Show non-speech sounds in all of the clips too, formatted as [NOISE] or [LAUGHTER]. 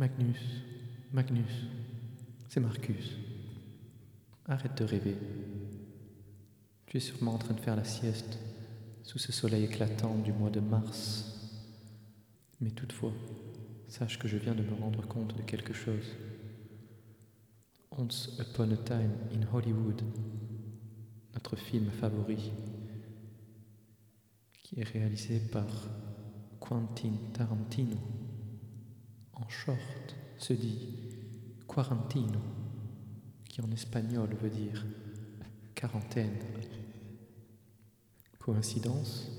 Magnus, Magnus, c'est Marcus. Arrête de rêver. Tu es sûrement en train de faire la sieste sous ce soleil éclatant du mois de mars. Mais toutefois, sache que je viens de me rendre compte de quelque chose. Once Upon a Time in Hollywood, notre film favori, qui est réalisé par Quentin Tarantino, en short, se dit quarantino, qui en espagnol veut dire quarantaine. Coïncidence?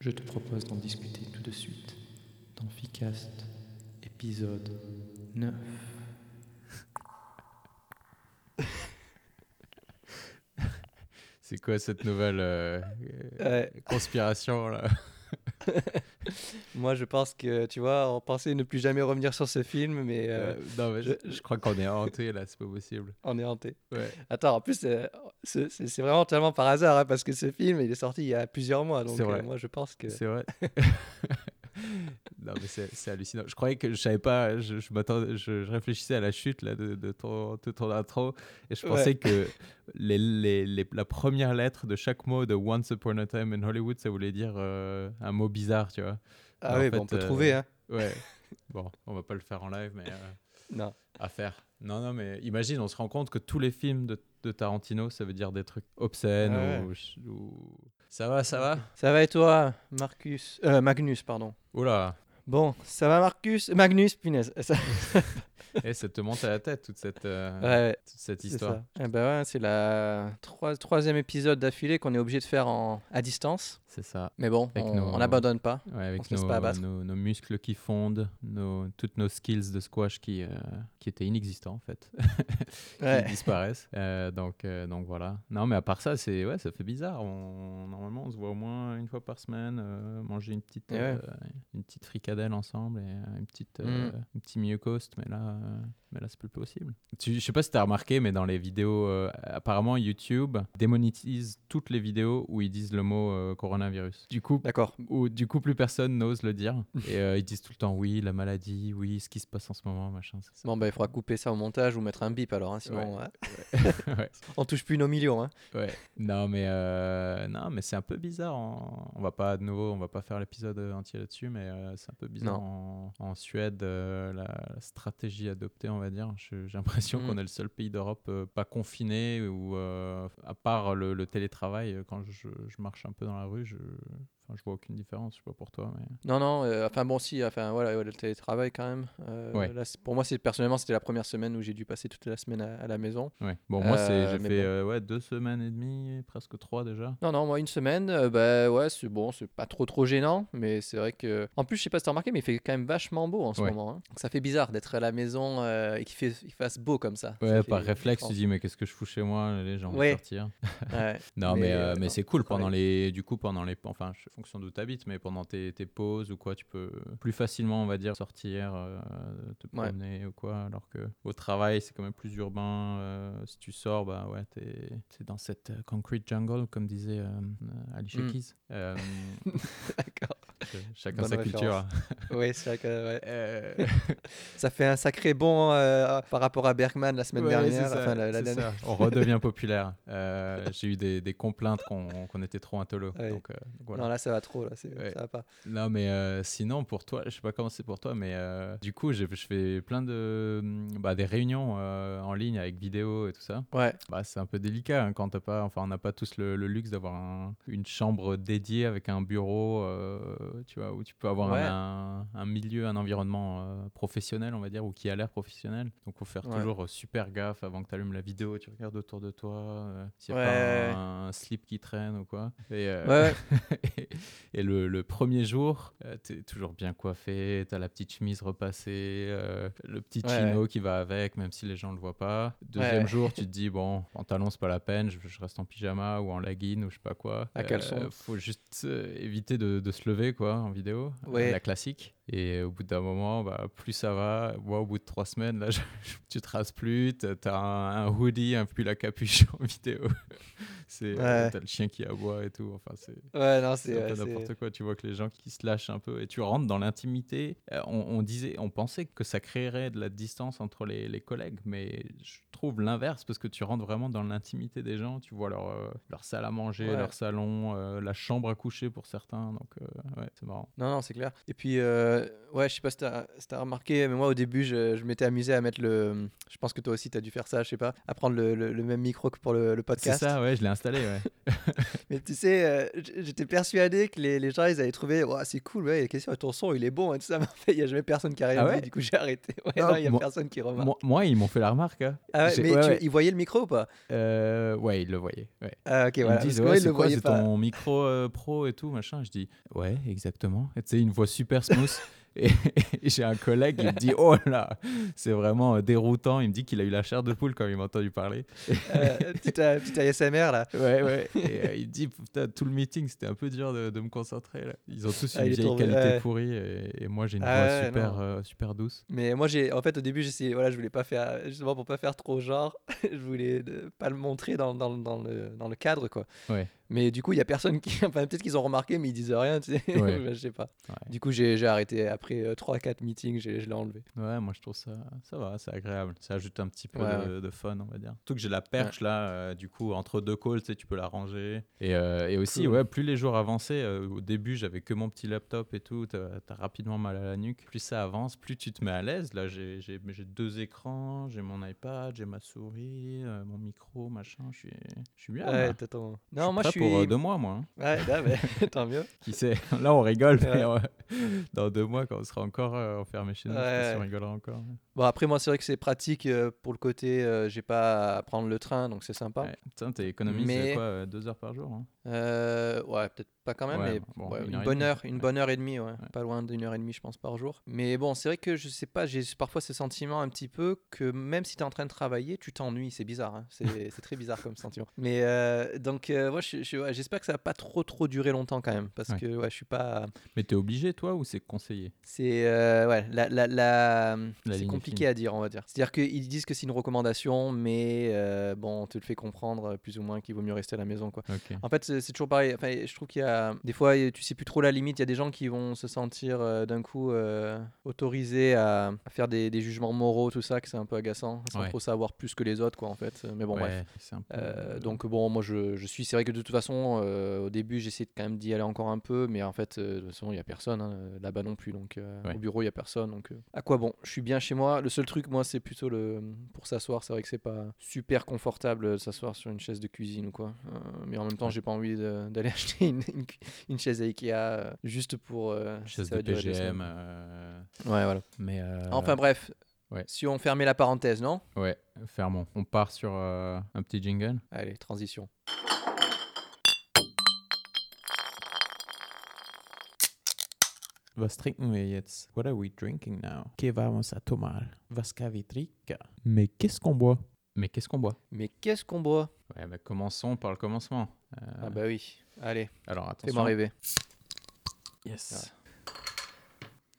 Je te propose d'en discuter tout de suite dans Ficast, épisode 9. C'est quoi cette nouvelle euh, Ouais. conspiration là? [LAUGHS] Moi, je pense que, tu vois, on pensait ne plus jamais revenir sur ce film, mais euh, Euh, Non, mais je, crois qu'on est hanté là, c'est pas possible. on est hanté. Ouais. Attends, en plus, euh, c'est vraiment tellement par hasard, hein, parce que ce film, il est sorti il y a plusieurs mois. Donc, C'est vrai. euh, moi, je pense que. C'est vrai. [LAUGHS] non, mais c'est hallucinant. Je croyais que je savais pas, je, je m'attendais, je, je réfléchissais à la chute là, de, de, ton, de ton intro et je Ouais. pensais que les, les, les- la première lettre de chaque mot de Once Upon a Time in Hollywood, ça voulait dire euh, un mot bizarre, tu vois. Ah oui, bah, on peut euh, trouver, hein. Ouais. bon, on va pas le faire en live, mais. euh, Non. à faire. Non, non, mais imagine, on se rend compte que tous les films de, de Tarantino, ça veut dire des trucs obscènes Ah ou, ou- Ça va, ça va? Ça va et toi, Marcus? Euh, Magnus, pardon. Oula, Bon, ça va, Marcus? Magnus, punaise. [LAUGHS] eh, ça te monte à la tête toute cette, euh, Ouais, toute cette histoire. Eh ben ouais, c'est la troi- troisième épisode d'affilée qu'on est obligé de faire en... à distance. C'est ça. Mais bon, Avec on on n'abandonne pas. Ouais, avec se laisse nos, pas abattre. nos, nos muscles qui fondent, nos, toutes nos skills de squash qui, euh, qui étaient inexistants en fait, [LAUGHS] qui disparaissent. Euh, donc, donc voilà. Non, mais à part ça, c'est ouais, ça fait bizarre. On, normalement, on se voit au moins une fois par semaine, manger une petite, Et euh, une petite fricadelle ensemble et une petite, Mm. un petit mieux cost. Mais là, euh, mais là, c'est plus possible. Tu, je sais pas si tu as remarqué, mais dans les vidéos, euh, apparemment YouTube démonétise toutes les vidéos où ils disent le mot euh, coronavirus. Du coup, D'accord. où du coup plus personne n'ose le dire et euh, ils disent tout le temps oui la maladie oui ce qui se passe en ce moment machin ça. Bon, ben, il faudra couper ça au montage ou mettre un bip alors, hein, sinon Ouais. ouais. [LAUGHS] ouais, on touche plus nos millions. Hein. ouais. non mais euh, non mais c'est un peu bizarre en- on va pas de nouveau on va pas faire l'épisode entier là-dessus mais euh, c'est un peu bizarre en, en Suède euh, la, la stratégie adoptée on va dire j'ai l'impression Mm. qu'on est le seul pays d'Europe euh, pas confiné ou euh, à part le, le télétravail euh, quand je, je marche un peu dans la rue je Enfin, je vois aucune différence, je sais pas pour toi, mais Non, non, euh, enfin bon, si, enfin voilà, ouais, le télétravail quand même. Euh, Ouais. là, c'est- pour moi, personnellement, c'était la première semaine où j'ai dû passer toute la semaine à, à la maison. Ouais. Bon, moi, Euh, j'ai fait bon. euh, ouais, deux semaines et demie, presque trois déjà. Non, non, moi, une semaine, bah ouais, c'est bon, c'est pas trop trop gênant, mais c'est vrai que. En plus, je sais pas si t'as remarqué, mais il fait quand même vachement beau en ce moment. hein. Donc, ça fait bizarre d'être à la maison et qu'il fait, il fasse beau comme ça. Ouais, Ça par fait- réflexe, je tu dis, mais qu'est-ce que je fous chez moi? Les gens vont sortir. [LAUGHS] Non, mais, Mais, mais non, c'est cool travail. pendant les. Du coup, pendant les. Enfin, en fonction d'où tu habites, mais pendant tes, tes pauses ou quoi, tu peux plus facilement, on va dire, sortir, euh, te Ouais. promener ou quoi. Alors que au travail, c'est quand même plus urbain. euh, si tu sors, bah ouais, t'es, t'es dans cette euh, concrete jungle, comme disait euh, Alicia Mm. Keys. Euh, [LAUGHS] D'accord. chacun Bonne sa culture. Oui, c'est vrai que ouais. [LAUGHS] [LAUGHS] Ça fait un sacré bond euh, par rapport à Bergman la semaine Ouais, dernière. c'est ça, enfin, la, la c'est dernière. ça. On redevient populaire. J'ai eu des, des complaintes qu'on qu'on était trop intolo. Ouais. Donc, euh, donc voilà. Non, là, ça va trop, là, c'est- Ouais. ça va pas. Non, mais euh, sinon, pour toi, je sais pas comment c'est pour toi, mais euh, du coup, je fais plein de. Bah, des réunions euh, en ligne avec vidéo et tout ça. Ouais, Bah, c'est un peu délicat hein, quand t'as pas. Enfin, on n'a pas tous le, le luxe d'avoir un- une chambre dédiée avec un bureau, tu vois, où tu peux avoir Ouais. un, un milieu, un environnement professionnel, on va dire, ou qui a l'air professionnel. Donc, faut faire Ouais. toujours super gaffe avant que tu allumes la vidéo, tu regardes autour de toi, s'il n'y a pas un, un slip qui traîne ou quoi. Et, euh, ouais, [LAUGHS] et, et le, le premier jour, tu es toujours bien coiffé, tu as la petite chemise repassée, euh, le petit Ouais, chino qui va avec, même si les gens ne le voient pas. Deuxième Ouais. jour, tu te [LAUGHS] dis, bon, pantalon, c'est pas la peine, je, je reste en pyjama ou en legging ou je sais pas quoi. À caleçon. faut juste euh, éviter de, de se lever, quoi, en vidéo. Euh, Ouais. la classique. Et au bout d'un moment, bah, plus ça va. Moi, au bout de trois semaines, là, [LAUGHS] je- tu te rases plus, t'as t'as un, un hoodie, un pull à capuche [LAUGHS] en vidéo. c'est euh, Ouais. T'as le chien qui aboie et tout. Enfin, c'est Ouais, non, c'est c'est. peu c'est- n'importe quoi. Tu vois que les gens qui se lâchent un peu et tu rentres dans l'intimité. Euh, on, on disait, on pensait que ça créerait de la distance entre les, les collègues, mais je trouve l'inverse parce que tu rentres vraiment dans l'intimité des gens. Tu vois leur, euh, leur salle à manger, Ouais. leur salon, euh, la chambre à coucher pour certains. Donc, euh, ouais, c'est marrant. Non, non, c'est clair. Et puis, euh, ouais, je sais pas si t'as si t'as remarqué, mais moi au début, je, je m'étais amusé à mettre le. Je pense que toi aussi, t'as dû faire ça, je sais pas, à prendre le, le- le même micro que pour le, le C'est podcast. ça, ouais, je l'ai installé, ouais. [LAUGHS] Mais tu sais, euh, j'étais persuadé que les, les gens, ils avaient trouvé, ouais, c'est cool, ouais, question, ton son, il est bon et tout ça. [LAUGHS] Mais en fait, il y a jamais personne qui a rien Ah dit, du coup, j'ai arrêté. [LAUGHS] Ouais, Non, non, il y a moi- personne qui remarque. moi, moi, ils m'ont fait la remarque. hein. Ah mais tu- ils voyaient le micro ou pas? Euh, ouais, ils le voyaient. Ah, ok, Ils voilà. me disent, ouais, c'est quoi, c'est ton micro euh, pro et tout, machin. Je dis, ouais, exactement. Tu sais, une voix super smooth. [LAUGHS] et et j'ai un collègue, il me dit, oh là, c'est vraiment euh, déroutant. Il me dit qu'il a eu la chair de poule quand il m'a entendu parler. Euh, petit, euh, ASMR là. [LAUGHS] Ouais, ouais. Et euh, il dit, putain, tout le meeting, c'était un peu dur de, de me concentrer. Là. Ils ont tous Ah, une est vieille tombé, qualité ouais. pourrie et, et moi, j'ai une Ah voix ouais, super, euh, super douce. Mais moi, j'ai, en fait, au début, j'essayais, voilà, je voulais pas faire, justement pour pas faire trop genre, [LAUGHS] je voulais pas le montrer dans, dans, dans le, dans le cadre, quoi. Ouais. Mais du coup, il y a personne qui, [LAUGHS] enfin, peut-être qu'ils ont remarqué, mais ils disaient rien, tu sais. Ouais. [LAUGHS] je sais pas. Ouais. Du coup, j'ai, arrêté après 3-4 meetings, je l'ai enlevé. Ouais, moi je trouve ça, ça va, c'est agréable. Ça ajoute un petit peu Ouais, de, de fun, on va dire. Surtout que j'ai la perche là, euh, du coup, entre deux calls, tu sais, tu peux la ranger. Et, euh, et aussi, Cool. ouais, plus les jours avançaient, euh, au début j'avais que mon petit laptop et tout, t'as as rapidement mal à la nuque. Plus ça avance, plus tu te mets à l'aise. Là, j'ai deux écrans, j'ai mon iPad, j'ai ma souris, euh, mon micro, machin. Je suis, bien. ouais, là. Non, moi, je suis. pour euh, deux mois, moi. hein. Ouais, là, mais, [LAUGHS] tant mieux. Qui sait [LAUGHS] Là, on rigole, mais Ouais. euh, dans deux mois, quand on sera encore euh, enfermé chez nous, Ouais. qu'on rigolera encore. Bon, après, moi, c'est vrai que c'est pratique euh, pour le côté, j'ai pas à prendre le train, donc c'est sympa. Putain, t'es économisé Mais- quoi, deux heures par jour hein Euh, ouais, peut-être pas quand même, Ouais, mais bon, ouais, une bonne heure, une bonne heure et demie, ouais. pas loin d'une heure et demie, je pense, par jour. Mais bon, c'est vrai que je sais pas, j'ai parfois ce sentiment un petit peu que même si tu es en train de travailler, tu t'ennuies, c'est bizarre, hein. c'est [LAUGHS] très bizarre comme sentiment. Mais euh, donc, euh, je- je- ouais, j'espère que ça va pas trop trop durer longtemps quand même, parce que ouais, je suis pas. Mais t'es obligé, toi, ou c'est conseillé? C'est euh, ouais, la, la, la- c'est compliqué fine. à dire, on va dire. C'est-à-dire qu'ils disent que c'est une recommandation, mais euh, bon, on te le fait comprendre euh, plus ou moins qu'il vaut mieux rester à la maison, quoi. En fait, c'est toujours pareil. Enfin, je trouve qu'il y a des fois, tu sais plus trop la limite. Il y a des gens qui vont se sentir euh, d'un coup euh, autorisés à, à faire des, des jugements moraux, tout ça, que c'est un peu agaçant, sans Ouais. trop savoir plus que les autres, quoi, en fait. Mais bon, Ouais, bref. c'est un peu, Euh, donc bon, moi je, je suis. C'est vrai que de toute façon, au début, j'essaie quand même d'y aller encore un peu, mais en fait, de toute façon, il y a personne hein, là-bas non plus. Donc Ouais. au bureau, il y a personne. Donc à quoi bon Je suis bien chez moi. Le seul truc, moi, c'est plutôt le pour s'asseoir. C'est vrai que c'est pas super confortable de s'asseoir sur une chaise de cuisine ou quoi. Mais en même temps, j'ai pas envie de- d'aller [LAUGHS] acheter une, une, une chaise Ikea euh, juste pour euh, chaise de PGM. euh, Ouais, voilà. Mais euh, Enfin bref. ouais. Si on fermait la parenthèse, non? Ouais, fermons. On part sur euh, un petit jingle? Allez, transition. Was trinken wir jetzt? What are we drinking now? Que vamos a tomar? Was? Mais qu'est-ce qu'on boit? Mais qu'est-ce qu'on boit? Mais qu'est-ce qu'on boit? Ouais, bah, commençons par le commencement. Euh, Ah bah oui. Allez, Alors fais-moi attention. rêver. Yes.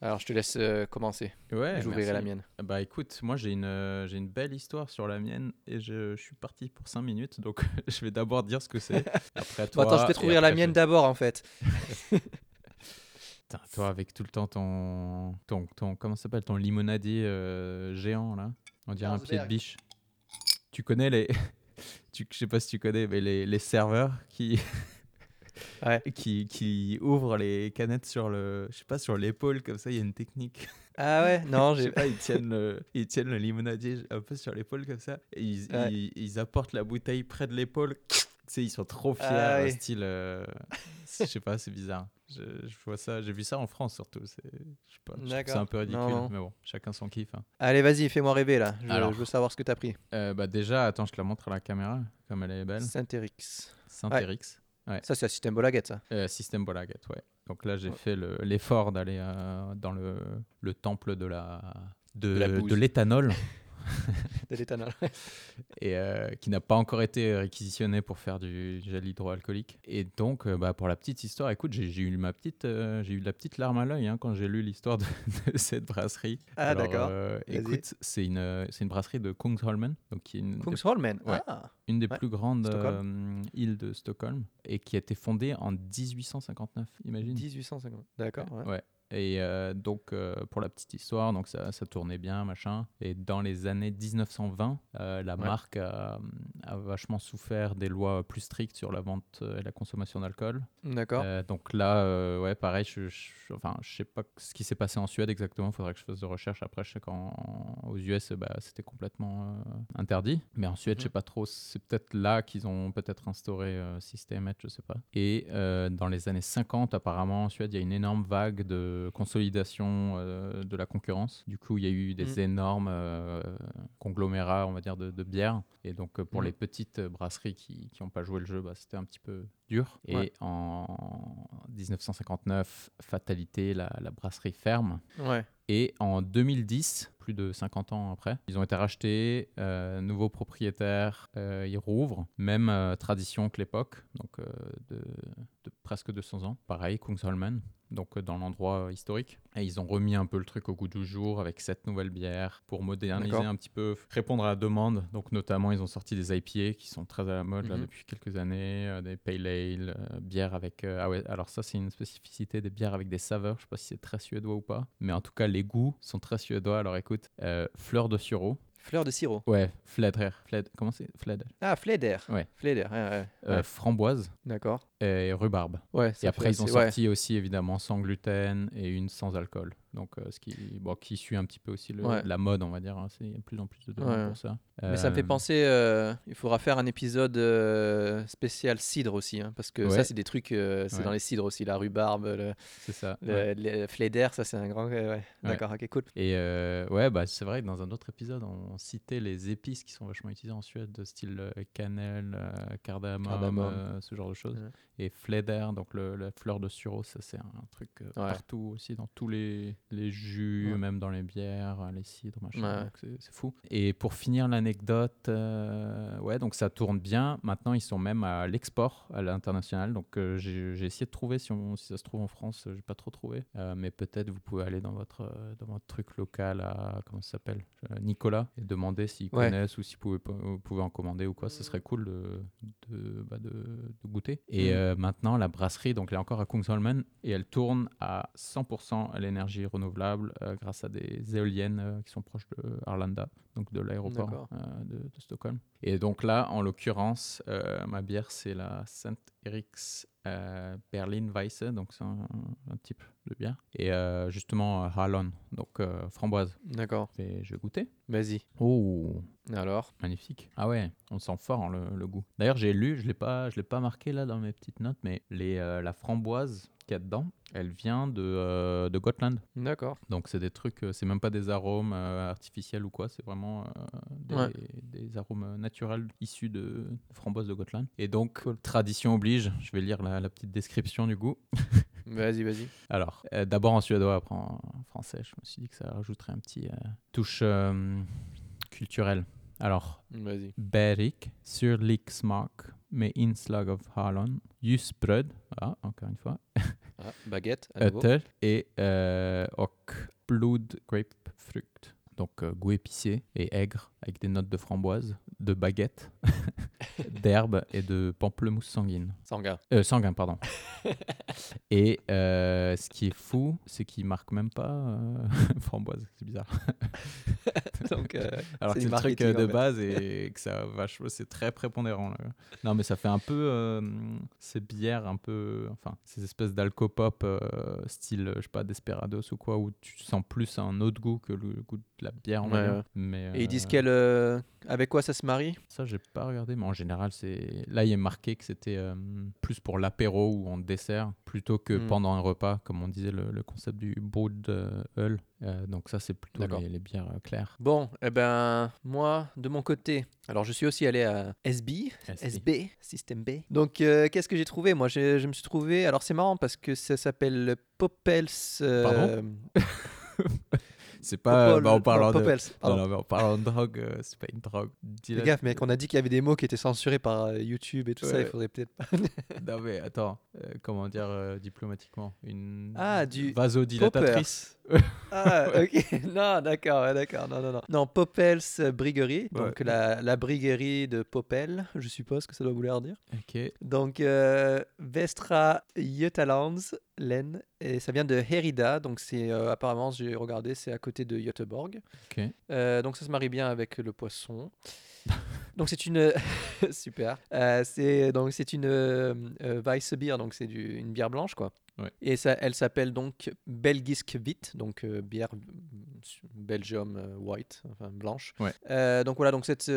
Alors, je te laisse euh, commencer. Ouais, J'ouvrirai la mienne. Bah écoute, moi j'ai une, euh, j'ai une belle histoire sur la mienne et je, je suis parti pour 5 minutes donc [LAUGHS] je vais d'abord dire ce que c'est. [LAUGHS] Après Bon, toi. attends, je vais te et ouvrir la mienne je- d'abord, en fait. [LAUGHS] Putain, toi avec tout le temps ton. ton, ton comment ça s'appelle? Ton limonadier géant là? On dirait un pied de biche. Tu connais les. [LAUGHS] tu, je sais pas si tu connais, mais les, les serveurs qui. [LAUGHS] Ouais. qui, qui ouvrent les canettes sur le. Je sais pas, sur l'épaule comme ça, il y a une technique. Ah ouais [LAUGHS] Non, j'ai pas, ils tiennent le, ils tiennent le limonadier un peu sur l'épaule comme ça. Et ils, Ouais. ils, ils apportent la bouteille près de l'épaule. Tu sais, ils sont trop fiers, Ah oui. style. euh, je sais pas, c'est bizarre. Je, je vois ça, j'ai vu ça en France surtout. C'est, D'accord. un peu ridicule, Non, mais bon, chacun son kiff. hein. Allez, vas-y, fais-moi rêver, là. Je, Alors. je veux savoir ce que t'as pris. Euh, bah déjà, attends, je te la montre à la caméra, comme elle est belle. Saint-Erix. Saint-Erix. Ça, c'est un système Bolaguette, ça. Euh, système Bolaget, ouais. Donc là, j'ai Ouais. fait le- l'effort d'aller euh, dans le, le temple de la de, la l'éthanol. [LAUGHS] [LAUGHS] de l'éthanol. et euh, qui n'a pas encore été réquisitionné pour faire du gel hydroalcoolique. Et donc, euh, bah, pour la petite histoire, écoute, j'ai eu ma petite, euh, j'ai eu la petite larme à l'œil hein, quand j'ai lu l'histoire de, [LAUGHS] de cette brasserie. Ah, d'accord. euh, écoute, c'est une, c'est une brasserie de Kungsholmen, donc qui est une, des- Kungsholmen. Ouais. Ah, une des Ouais, plus grandes îles de Stockholm et qui a été fondée en 1859. Imagine. 1850. D'accord. ouais. Ouais. Et euh, donc, euh, pour la petite histoire, donc ça, ça tournait bien, machin. Et dans les années 1920, euh, la Ouais. marque a, a vachement souffert des lois plus strictes sur la vente et la consommation d'alcool. D'accord. Donc là, ouais, pareil, je, je, enfin, je sais pas ce qui s'est passé en Suède exactement. Il faudrait que je fasse de recherche. Après, je sais qu'aux US, bah, c'était complètement interdit. Mais en Suède, Mhm. je sais pas trop. C'est peut-être là qu'ils ont peut-être instauré Edge, je sais pas. Et dans les années 50, apparemment, en Suède, il y a une énorme vague de consolidation euh, de la concurrence. Du coup, il y a eu des Mhm. énormes euh, conglomérats, on va dire, de, de bières. Et donc, euh, pour Mhm. les petites brasseries qui n'ont pas joué le jeu, bah, c'était un petit peu dur. Et en 1959, fatalité, la, la brasserie ferme. Ouais. Et en 2010, plus de 50 ans après, ils ont été rachetés, euh, nouveaux propriétaires, euh, ils rouvrent, même euh, tradition que l'époque, donc euh, de, de presque 200 ans. Pareil, Kungsholmen, donc euh, dans l'endroit euh, historique. Et ils ont remis un peu le truc au goût du jour avec cette nouvelle bière pour moderniser un petit peu, répondre à la demande. Donc notamment, ils ont sorti des IPA qui sont très à la mode là, Mhm. depuis quelques années, euh, des pale ale, euh, bières avec... euh, ah ouais, alors ça c'est une spécificité des bières avec des saveurs, je sais pas si c'est très suédois ou pas, mais en tout cas les goûts sont très suédois. Alors écoute, fleur de sureau, Fleur de sirop. ouais, fledrer, fled, comment c'est? Fled, Ah, Fleder. Ouais. Fleder. ouais, ouais. Euh, framboise D'accord. et rhubarbe. Ouais. Et ça après, fait ils ont sorti aussi évidemment sans gluten et une sans alcool. Donc, euh, ce qui, bon, qui suit un petit peu aussi le- Ouais. la mode, on va dire. hein. Il y a de plus en plus de demandes Ouais. pour ça. Mais ça me fait Euh, penser, euh, il faudra faire un épisode spécial cidre aussi, hein, parce que Ouais. ça, c'est des trucs, c'est dans les cidres aussi, la rhubarbe, le, ça. le, le Fleder, ça c'est un grand. D'accord, ok, cool. Et ouais, bah, c'est vrai que dans un autre épisode, on citait les épices qui sont vachement utilisées en Suède, de style cannelle, cardamome, Cardamome. euh, ce genre de choses. Ouais. Et fleder, donc le- la fleur de sureau, ça c'est un truc euh, Ouais. partout aussi, dans tous les, les jus, Ouais. même dans les bières, euh, les cidres, machin. Ouais. c'est fou. Et pour finir l'anecdote, euh, ouais, donc ça tourne bien. Maintenant, ils sont même à l'export, à l'international. Donc euh, j'ai essayé de trouver, si, on- si ça se trouve en France, j'ai pas trop trouvé. Euh, mais peut-être vous pouvez aller dans votre, dans votre truc local à, comment ça s'appelle Nicolas, et demander s'ils Ouais. connaissent ou si vous pouvez, vous pouvez en commander ou quoi. Ce serait cool de, de, bah, de, de goûter. Et euh, maintenant, la brasserie, donc elle est encore à Kungsholmen et elle tourne à 100% à l'énergie renouvelable euh, grâce à des éoliennes euh, qui sont proches de Arlanda, donc de l'aéroport euh, de, de Stockholm. Et donc là, en l'occurrence, ma bière, c'est la Saint Eriks Berlin Weisse, donc c'est un, un type de bière. Et euh, justement, euh, Hallon, donc euh, framboise. D'accord, Et je vais goûter. vas-y. Oh, Alors, Magnifique. Ah ouais, on sent fort hein, le, le goût. D'ailleurs, j'ai lu, je je l'ai pas marqué là dans mes petites notes, mais les, la framboise qu'il y a dedans, elle vient de, euh, de Gotland. d'accord. Donc c'est des trucs, euh, c'est même pas des arômes euh, artificiels ou quoi, c'est vraiment euh, des, Ouais. des arômes naturels issus de, de framboise de Gotland. Et donc Cool. tradition oblige, je vais lire la, la petite description du goût. [LAUGHS] Vas-y, vas-y. Alors, d'abord en suédois, après en français, je me suis dit que ça rajouterait un petit touche culturelle. Alors, Vas-y. Berik, surlik smak med inslag av hallon, ljusbröd, ja, encore une fois, baguette, à nouveau. ötter et, euh, och blod grapefrukt. Donc euh, goût épicé et aigre avec des notes de framboise, de baguette, [LAUGHS] d'herbe et de pamplemousse sanguine. Sanguin. Euh, sanguin, pardon. [LAUGHS] et euh, ce qui est fou, c'est qu'il marque même pas euh, [LAUGHS] framboise. C'est bizarre. Donc, Alors C'est que du c'est le truc de base et que ça vache, c'est très prépondérant. là. Non, mais ça fait un peu ces bières, un peu, enfin, ces espèces d'alcopop style, je sais pas, Desperados ou quoi, où tu sens plus un autre goût que le goût de la bière. on va Ouais, dire. ouais. Mais et ils disent euh, quelle, euh, avec quoi ça se marie? Ça, j'ai pas regardé, mais en général, c'est là, il est marqué que c'était euh, plus pour l'apéro ou en dessert plutôt que Hmm. pendant un repas, comme on disait le, le concept du euh, ale. Euh, donc ça, c'est plutôt les, les bières euh, claires. Bon, eh ben, moi, de mon côté, alors je suis aussi allé à SB, SB, Système B. Donc, euh, qu'est-ce que j'ai trouvé? Moi, je, je me suis trouvé. Alors, c'est marrant parce que ça s'appelle le Poppels. [LAUGHS] euh, C'est pas. Popol- bah, en non, parlant de. Popels, Non, pardon. non, mais en parlant de drogue, euh, c'est pas une drogue. Fais gaffe, mec, on a dit qu'il y avait des mots qui étaient censurés par euh, YouTube et tout ça, il faudrait peut-être pas. [LAUGHS] Non, mais attends, euh, comment dire euh, diplomatiquement? Une Ah, du vasodilatatrice? [LAUGHS] Ah, ok. [LAUGHS] Non, d'accord, ouais, d'accord. Non, non, non. Non, Popels Briguerie. Ouais. Donc, la, la briguerie de Popel, je suppose que ça doit vouloir dire. Ok. Donc, euh, Vestra Götalands, Len. Et ça vient de Herida. Donc, c'est euh, apparemment, j'ai regardé, c'est à côté de Göteborg. Euh, donc, ça se marie bien avec le poisson. [LAUGHS] Donc c'est une [LAUGHS] super. Euh, c'est donc c'est une Weissbier, donc c'est une bière blanche quoi. Ouais. Et ça, elle s'appelle donc Belgisk Wit, donc euh, bière euh, Belgium euh, white, enfin blanche. Ouais. Euh, donc voilà, donc cette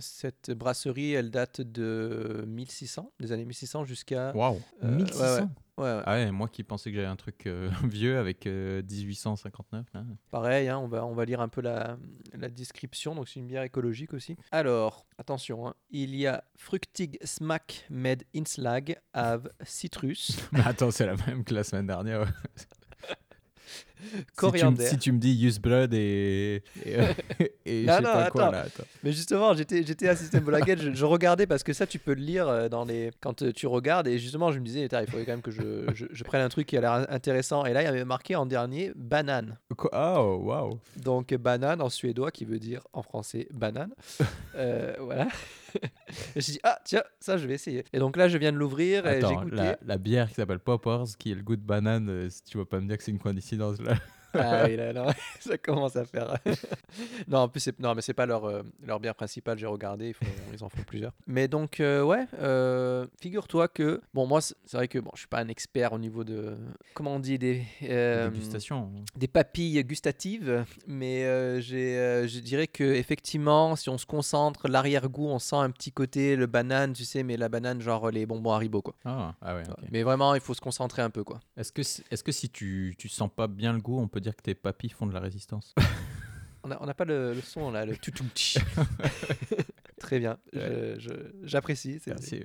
cette brasserie, elle date de 1600, des années 1600 jusqu'à Waouh. Euh, ouais, 1600 ouais. Ouais. Ah ouais, moi qui pensais que j'avais un truc euh, [LAUGHS] vieux avec euh, 1859. hein. Pareil, hein, on, va, on va lire un peu la, la description. Donc, c'est une bière écologique aussi. Alors, attention, hein, il y a Fruchtig Smack med Inslag av Citrus, Mais [LAUGHS] attends, c'est la même que la semaine dernière. [LAUGHS] Si tu, me- coriander. si tu me dis use blood et. Et, [LAUGHS] [LAUGHS] et je Non, sais non, pas quoi attends. là. Attends. Mais justement, j'étais, j'étais à System Blaguette, je, je regardais parce que ça, tu peux le lire euh, dans les... quand euh, tu regardes. Et justement, je me disais, il faudrait quand même que je, je, je prenne un truc qui a l'air intéressant. Et là, il y avait marqué en dernier banane. Quoi? Oh, waouh. Donc, banane en suédois qui veut dire en français banane. [LAUGHS] Euh, voilà. et je dit, ah, tiens, ça, je vais essayer. Et donc là, je viens de l'ouvrir et j'ai Attends, goûté. la, la bière qui s'appelle Poppers, qui est le goût de banane, euh, si tu vas pas me dire que c'est une coïncidence [LAUGHS] là. Ah oui, [LAUGHS] là, non, [LAUGHS] ça commence à faire. [LAUGHS] non, en plus, c'est... non, mais c'est pas leur, euh, leur bière principale, j'ai regardé, ils, font- ils en font plusieurs. Mais donc, euh, ouais, euh, figure-toi que. Bon, moi, c'est vrai que bon, je suis pas un expert au niveau de. Comment on dit Des. euh, Dégustation. des papilles gustatives, mais euh, j'ai, euh, je dirais que effectivement, si on se concentre, l'arrière-goût, on sent un petit côté le banane, tu sais, mais la banane genre les bonbons Haribo quoi. Ah, ah ouais. Mais vraiment, il faut se concentrer un peu quoi. Est-ce que, si- est-ce que si tu, tu sens pas bien le goût, on peut dire que tes papilles font de la résistance [LAUGHS] On n'a pas le, le son là, le toutoum. [LAUGHS] Très bien, j'apprécie. Merci,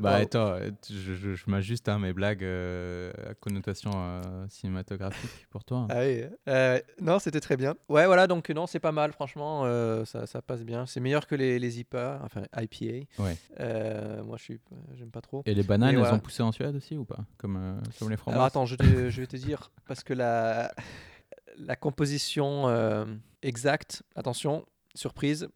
Bah attends, je, je, je m'ajuste à mes blagues euh, à connotation euh, cinématographique pour toi. hein. Ah oui, euh, non, c'était très bien. Ouais, voilà, donc non, c'est pas mal, franchement, ça, ça passe bien. C'est meilleur que les, les IPA, enfin IPA. Ouais. Moi, je suis, j'aime pas trop. Et les bananes, elles voilà. ont poussé en Suède aussi ou pas? Comme, comme les framboises Alors attends, je, te- je vais te dire, parce que la, la composition euh, exacte, attention, surprise,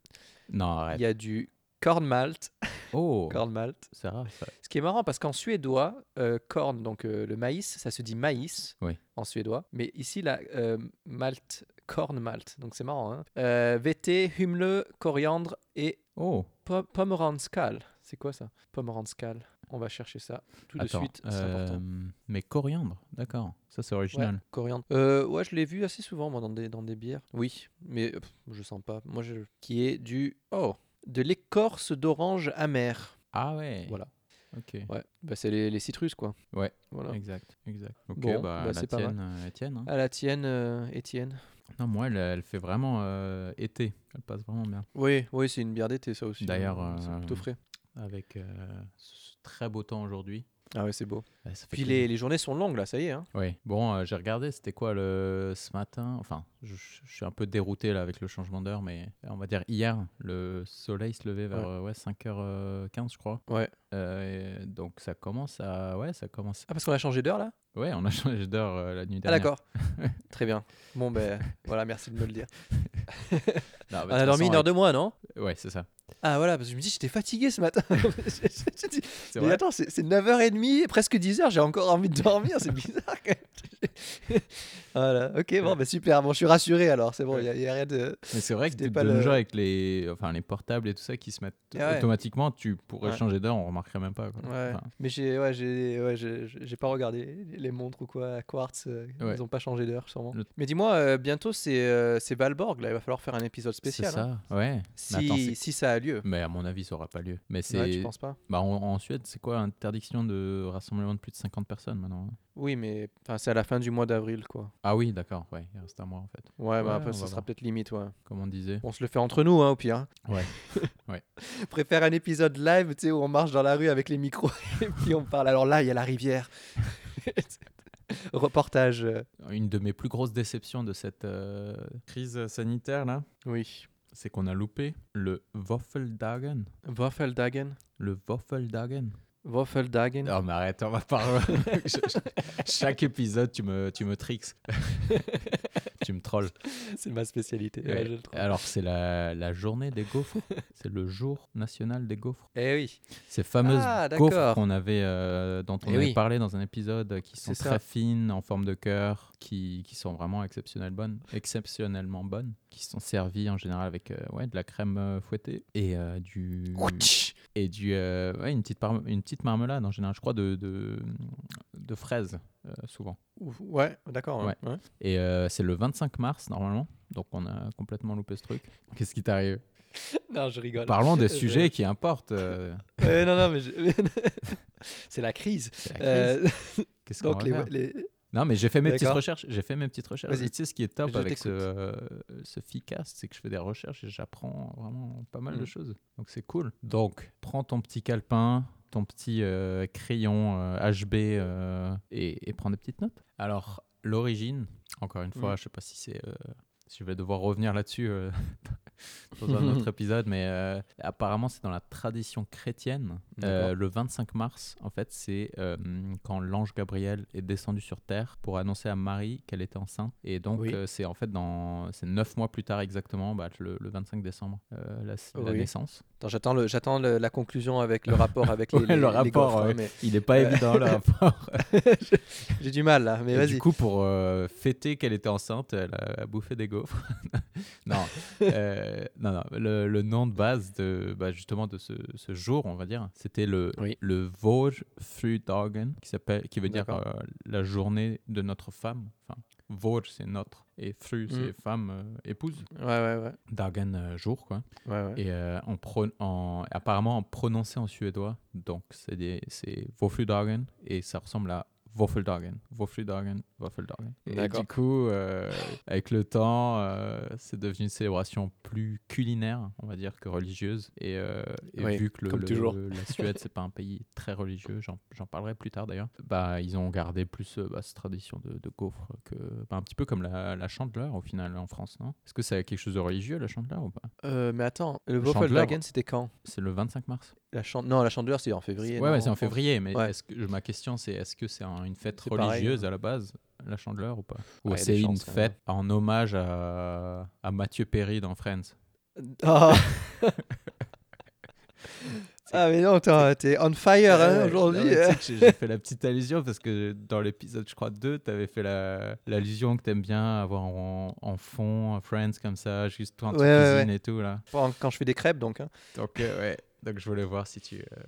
Non, arrête. il y a du corn malt. Oh, [LAUGHS] Corn malt. c'est rare ça. Ce qui est marrant, parce qu'en suédois, euh, corn, donc euh, le maïs, ça se dit maïs Oui. en suédois. Mais ici, la euh, malt, corn malt, donc c'est marrant. Hein. VT, humle, coriandre et Oh, po- pomeranskal. C'est quoi ça Pomeranskal. On va chercher ça tout de suite, c'est important. euh, mais coriandre, d'accord. Ça c'est Ouais, original. coriandre. Euh, ouais, je l'ai vu assez souvent moi dans des, dans des bières. Oui, mais euh, pff, je sens pas. Moi, je... qui est du oh de l'écorce d'orange amère. Ah ouais. Voilà. Ok. Ouais, bah, c'est les, les citrus quoi. Ouais. Voilà. Exact, exact. Ok, Bon, bah, bah, la c'est pas mal. tienne, euh, Étienne. hein. À la tienne, euh, Étienne. Non, moi, elle, elle fait vraiment euh, été. Elle passe vraiment bien. Oui, oui, c'est une bière d'été ça aussi. D'ailleurs, euh, c'est euh, plutôt frais. Avec euh, très beau temps aujourd'hui. Ah ouais, c'est beau. Ouais, ça fait Puis les, les journées sont longues là, ça y est. Hein. Oui, bon, euh, j'ai regardé, c'était quoi le ce matin? Enfin, je, je suis un peu dérouté là avec le changement d'heure, mais on va dire hier, le soleil se levait vers Ouais. euh, ouais, 5h15, je crois. Ouais. Euh, donc ça commence à. Ouais, ça commence. Ah parce qu'on a changé d'heure là? Ouais, on a [LAUGHS] changé d'heure euh, la nuit Ah dernière. d'accord. [LAUGHS] Très bien. Bon ben voilà, merci de me le dire. [LAUGHS] Non, On a dormi façon, une heure de moins, non? Ouais, c'est ça. Ah voilà, parce que je me dis j'étais fatigué ce matin. [LAUGHS] Dit, C'est mais vrai. attends, c'est c'est 9h30, presque 10h, j'ai encore envie de dormir, c'est bizarre quand même. [LAUGHS] voilà, ok, bon, bah, super, bon, je suis rassuré alors, c'est bon, il n'y a, rien de. Mais c'est vrai que de pas nos le- avec les, enfin, les portables et tout ça qui se mettent ouais. automatiquement, tu pourrais Ouais. changer d'heure, on remarquerait même pas. quoi. Ouais, Enfin, mais j'ai ouais, j'ai ouais, pas regardé les montres ou quoi à Quartz, euh, Ouais. ils ont pas changé d'heure sûrement. Le- Mais dis-moi, euh, bientôt c'est euh, c'est Valborg, là, il va falloir faire un épisode c'est spécial. hein. ça, ouais. Mais Si, attends, c'est- si ça a lieu. mais à mon avis, ça aura pas lieu. Mais c'est. Ouais, tu penses pas? Bah, en, en Suède, c'est quoi l'interdiction de rassemblement de plus de 50 personnes maintenant hein? Oui, mais c'est à la fin du mois d'avril, quoi. Ah oui, d'accord, ouais, il reste un mois en fait. Ouais, bah après, ça sera peut-être limite, ouais. Comme on disait. On se le fait entre nous, hein, au pire. hein. Ouais. [LAUGHS] Ouais. Préfère un épisode live, tu sais, où on marche dans la rue avec les micros [LAUGHS] et puis on parle. Alors là, il y a la rivière. [LAUGHS] reportage. euh, Une de mes plus grosses déceptions de cette euh, crise sanitaire là, Oui. C'est qu'on a loupé le Waffeldagen. Waffeldagen. Le Waffeldagen. Waffeldagen. Non mais arrête, on va pas. [LAUGHS] Chaque épisode, tu me, tu me tricks. [LAUGHS] tu me trolls. [LAUGHS] C'est ma spécialité. Ouais. Ouais, je le trouve. Alors c'est la, la journée des gaufres. [LAUGHS] c'est le jour national des gaufres. Eh oui. Ces fameuses Ah, gaufres qu'on avait, euh, dont on Eh avait oui. parlé dans un épisode, euh, qui sont ça. très fines, en forme de cœur, qui, qui sont vraiment exceptionnelles bonnes, exceptionnellement bonnes, qui sont servies en général avec euh, ouais, de la crème fouettée et euh, du et du euh, ouais, une petite une petite marmelade en général, je crois de de, de fraises euh, souvent. Ouais, d'accord. Ouais. ouais. Et euh, c'est le 25 mars normalement, donc on a complètement loupé ce truc. [LAUGHS] Qu'est-ce qui t'arrive? [LAUGHS] Non, je rigole. Parlons des [LAUGHS] Je- sujets qui importent. euh, non, non, mais je- c'est la crise. c'est la crise. Euh, Qu'est-ce qu'on les, les- Non, mais j'ai fait mes petites recherches. J'ai fait mes petites recherches. Et Tu sais ce qui est top avec ce, euh, ce Ficast, c'est que je fais des recherches et j'apprends vraiment pas mal de Mm. choses. Donc c'est cool. Donc prends ton petit calepin, ton petit euh, crayon euh, HB euh, et, et prends des petites notes. Alors l'origine, encore une fois, Mm. je sais pas si c'est si je vais devoir revenir là-dessus [LAUGHS] [LAUGHS] dans un autre [LAUGHS] épisode, mais euh, apparemment c'est dans la tradition chrétienne. Euh, le 25 mars, en fait, c'est euh, quand l'ange Gabriel est descendu sur terre pour annoncer à Marie qu'elle était enceinte. Et donc Oui. c'est en fait dans c'est neuf mois plus tard exactement, bah, le, le 25 décembre, la, naissance. Attends, j'attends le, j'attends la conclusion avec le rapport avec [LAUGHS] les, Ouais, les- le les rapport, gaufres, hein, ouais. mais Il n'est pas Euh, évident le [LAUGHS] rapport. [LAUGHS] j'ai du mal là. Mais vas-y. du coup, pour euh, fêter qu'elle était enceinte, elle a, bouffé des gaufres. non, euh, non, non. Le, le nom de base de bah, justement de ce, ce jour, on va dire, c'était le Oui. le Vorfrudagen, qui s'appelle, qui veut dire euh, la journée de notre femme. Enfin, Vor c'est notre et Fru Mm. c'est femme euh, épouse. Ouais, ouais, ouais. Dagen euh, jour quoi. ouais, ouais. Et euh, pro- en, apparemment en prononcé en suédois, donc c'est des- c'est Vorfrudagen et ça ressemble à Waffeldagen, Waffeldagen, Waffeldagen. Et du coup, euh, avec le temps, euh, c'est devenu une célébration plus culinaire, on va dire, que religieuse. Et, euh, et Oui, vu que le, le- la Suède, c'est pas un pays très religieux, j'en parlerai plus tard d'ailleurs, bah, ils ont gardé plus bah, cette tradition de, de gaufres, que, bah, un petit peu comme la, la chandeleur au final en France, non? Est-ce que c'est quelque chose de religieux, la chandeleur ou pas? Mais attends, le. Waffeldagen, c'était quand? C'est le 25 mars. La chan- Non, la chandeleur, c'est en février. Ouais, ouais, c'est en février, mais Ouais. est-ce que, ma question c'est est-ce que c'est un- une fête pareil, religieuse hein. à la base, la chandeleur ou pas? Ou Ouais, c'est une chances, quand fête en hommage à, à Mathieu Perry dans Friends? Ah. [LAUGHS] Ah, mais non, t'es on fire hein, aujourd'hui. j'ai- fait la petite allusion parce que dans l'épisode, je crois, 2, tu avais fait la- l'allusion que t'aimes bien avoir en, en fond, euh, Friends comme ça, juste toi en Ouais, ouais, cuisine et tout là. Quand quand je fais des crêpes, donc. hein. Donc, euh, ouais, donc je voulais voir si tu euh,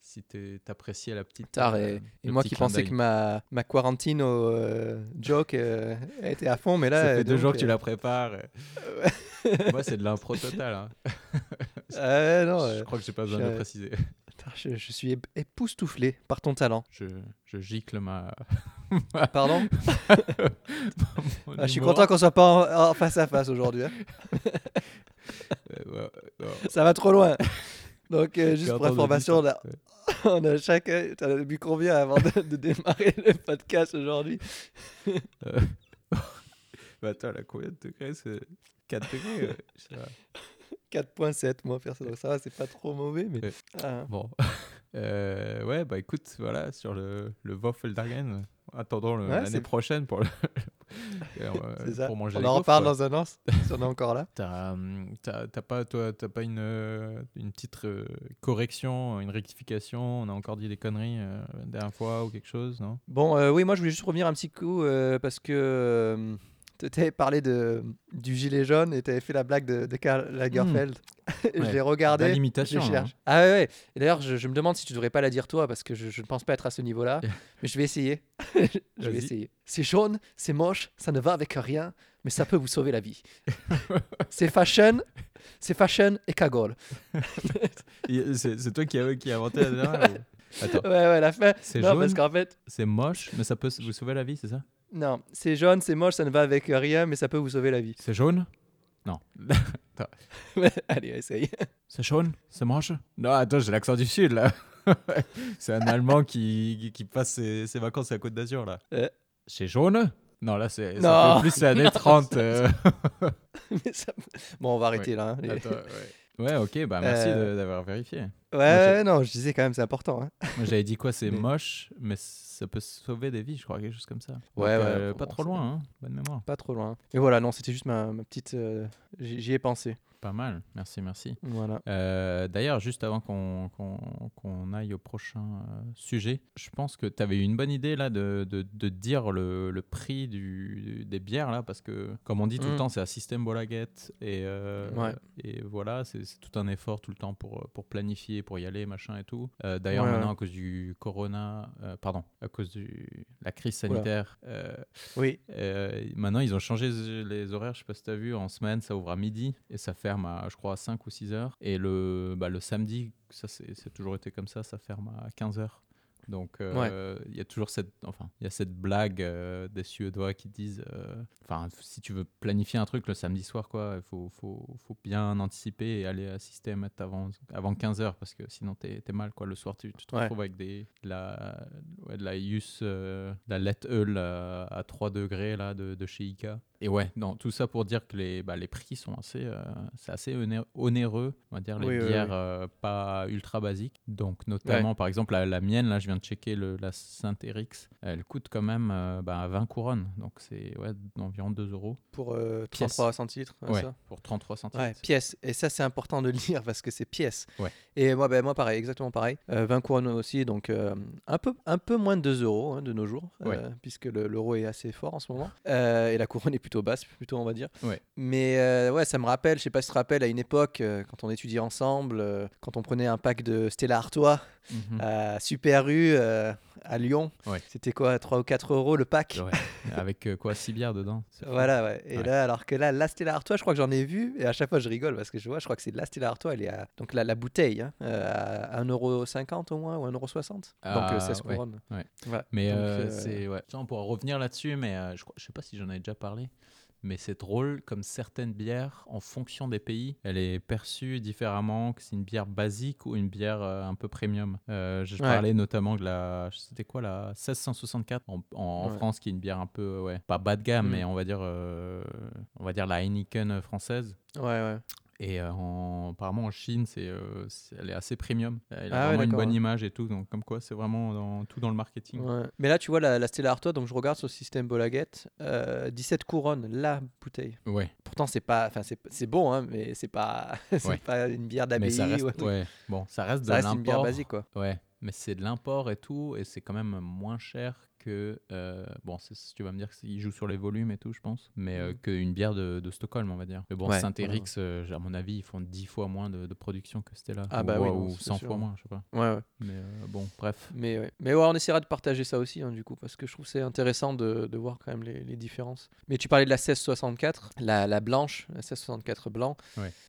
si t'appréciais la petite. Tard, euh, et, moi qui pensais que ma, ma quarantine au euh, joke euh, était à fond, mais là. Ça euh, fait deux jours que tu euh, la prépares. [LAUGHS] Moi, c'est de l'impro total. hein. euh, non, je euh, crois que j'ai pas besoin de préciser. je, je suis ép- époustouflé par ton talent. Je, je gicle ma. [LAUGHS] Pardon [LAUGHS] Ah, Je suis content qu'on soit pas en, en face à face aujourd'hui. hein. Euh. Ça va trop loin. Donc, euh, juste pour information, là, Ouais. [LAUGHS] on a chacun. T'as bu combien avant de, de démarrer le podcast aujourd'hui? Euh, [LAUGHS] bah attends, la combien de degrés? C'est 4 degrés ouais, je sais pas. 4.7, moi, perso. Donc, ça va, c'est pas trop mauvais, mais. Ouais. Ah. Bon. [LAUGHS] Euh, ouais, bah écoute, voilà, sur le, le Waffeldagen, attendons le- Ouais, l'année prochaine pour, le, euh, ça. pour manger On en gaufres, reparle quoi. dans un an si on est encore là. [LAUGHS] T'as hum, t'as- pas, toi, t'as pas une, euh, une petite euh, correction, une rectification? On a encore dit des conneries euh, la dernière fois ou quelque chose, non? Bon, euh, oui, moi je voulais juste revenir un petit coup euh, parce que euh, tu avais parlé de, du gilet jaune et tu avais fait la blague de, de Karl Lagerfeld. [LAUGHS] je Ouais. l'ai regardé. Belle imitation, je hein. Ah ouais, ouais. Et d'ailleurs, je, je me demande si tu devrais pas la dire toi parce que je, je ne pense pas être à ce niveau-là. [LAUGHS] mais je vais essayer. [LAUGHS] je vais essayer. C'est jaune, c'est moche, ça ne va avec rien, mais ça peut vous sauver la vie. c'est fashion, c'est fashion et cagole. C'est toi qui as qui a inventé la dernière Attends, Ouais, ouais, la fin. c'est jaune, parce qu'en fait, c'est moche, mais ça peut vous sauver la vie, c'est ça? Non, c'est jaune, c'est moche, ça ne va avec rien, mais ça peut vous sauver la vie. C'est jaune? Non. [LAUGHS] Allez, essaye. C'est jaune? C'est moche? Non, attends, j'ai l'accent du sud là. [LAUGHS] c'est un Allemand qui, qui, passe ses, ses vacances à la Côte d'Azur là. Euh. C'est jaune? Non, là, c'est Non. plus les années 30. euh. [LAUGHS] Ça- Bon, on va arrêter là. hein. Les- Attends, ouais. Ouais, ok, bah merci Euh, d'avoir vérifié. Ouais, non, je disais quand même, c'est important. hein. Moi, j'avais dit quoi C'est [LAUGHS] Mais- moche, mais ça peut sauver des vies, je crois, quelque chose comme ça. Donc, Ouais, ouais, euh, pas trop loin, hein. bonne mémoire. Pas trop loin. Mais voilà, non, c'était juste ma, ma petite. euh, j'y ai pensé. Pas mal, merci, merci. Voilà. Euh, D'ailleurs, juste avant qu'on qu'on- qu'on aille au prochain euh, sujet, je pense que tu avais eu une bonne idée là de, de, de dire le, le prix du, des bières là, parce que comme on dit tout le Mm. temps, c'est un système Bolaguette et, euh, Ouais. et voilà, c'est tout un effort tout le temps pour, pour planifier, pour y aller, machin et tout. D'ailleurs, Ouais, maintenant à cause du corona, pardon, à cause de la crise sanitaire, Oui. maintenant, ils ont changé les horaires. Je sais pas si tu as vu. En semaine, ça ouvre à midi et ça ferme à, je crois, à 5 ou 6 heures. Et le, bah, le samedi, ça c'est toujours été comme ça, ça ferme à 15 heures. Donc, euh, il y a toujours cette, enfin, il y a cette blague euh, des Suédois qui disent, euh, enfin, si tu veux planifier un truc le samedi soir, quoi, il faut, faut, faut bien anticiper et aller assister à mettre avant, avant 15 heures parce que sinon t'es es mal, quoi. Le soir, tu, tu te Ouais. retrouves avec des, de la, ouais, de la Yus, de la Let Eul à, à 3 degrés là de, de chez Ika. Et ouais, non, tout ça pour dire que les, bah, les prix sont assez, euh, c'est assez oné- onéreux, on va dire, les Oui, bières oui. euh, pas ultra basiques. Donc, notamment, par exemple, la, la mienne, là, je viens de checker le, la Saint-Érix, elle coûte quand même euh, bah, 20 couronnes. Donc, c'est ouais, environ 2 euros. Pour euh, Pièce. 33 centilitres. hein, Ouais, ça pour 33 centilitres. Ouais, pièce. Et ça, c'est important de le [LAUGHS] dire parce que c'est pièce. Ouais. Et moi, ben, moi pareil, exactement pareil. Euh, 20 couronnes aussi, donc euh, un, peu, un peu moins de 2 euros hein, de nos jours, euh, puisque le- l'euro est assez fort en ce moment. Euh, et la couronne est plutôt basse, plutôt, on va dire. Ouais. Mais euh, ouais, ça me rappelle, je sais pas si tu te rappelles, à une époque, euh, quand on étudiait ensemble, euh, quand on prenait un pack de Stella Artois Mhm. à Super U à Lyon, Ouais. c'était quoi, 3 ou 4 euros le pack Ouais. [LAUGHS] Avec euh, quoi 6 bières dedans. Voilà, ouais. Et là, alors que là, la Stella Artois, je crois que j'en ai vu, et à chaque fois je rigole parce que je vois, je crois que c'est la Stella Artois, elle est à, donc la, la bouteille, hein, euh, à 1,50€ au moins, ou 1,60€. donc Ah, euh, 16 ouais, couronnes. ouais. Ouais. Mais Donc, euh, c'est ouais. On pourra revenir là-dessus, mais je, crois, je sais pas si j'en avais déjà parlé. Mais c'est drôle, comme certaines bières, en fonction des pays, elle est perçue différemment, que c'est une bière basique ou une bière euh, un peu premium. Euh, je Ouais. parlais notamment de la, c'était quoi la 1664 en, en- en Ouais. France, qui est une bière un peu, ouais, pas bas de gamme, Mm. mais on va dire, euh, on va dire la Heineken française. Ouais, ouais. Et euh, en- apparemment en Chine, c'est, euh, c'est- elle est assez premium. Elle a Ah ouais, vraiment une bonne image et tout. Donc comme quoi, c'est vraiment dans- tout dans le marketing. Ouais. Mais là, tu vois, la, la Stella Artois, donc je regarde sur le système Bolaguette, euh, 17 couronnes, la bouteille. Ouais. Pourtant, c'est pas, enfin, c'est c'est bon, hein, mais c'est pas, [LAUGHS] c'est Ouais. pas une bière Mais d'abbaye. ça reste, ou ouais. Bon, ça reste Ça de reste une bière basique, quoi. Ouais, mais c'est de l'import et tout, et c'est quand même moins cher que. euh, bon, tu vas me dire qu'il joue sur les volumes et tout, je pense, mais euh, Mhm. qu'une bière de, de Stockholm, on va dire. Mais bon, Ouais, Saint-Érix, à mon avis, ils font 10 fois moins de, de production que Stella. Ah ou, bah oui, ou c'est 100 sûr. fois moins, je sais pas. Ouais, ouais. Mais euh, bon, bref. Mais, mais ouais, on essaiera de partager ça aussi, hein, du coup, parce que je trouve c'est intéressant de, de voir quand même les, les différences. Mais tu parlais de la 1664, la, la blanche, la 1664 blanc,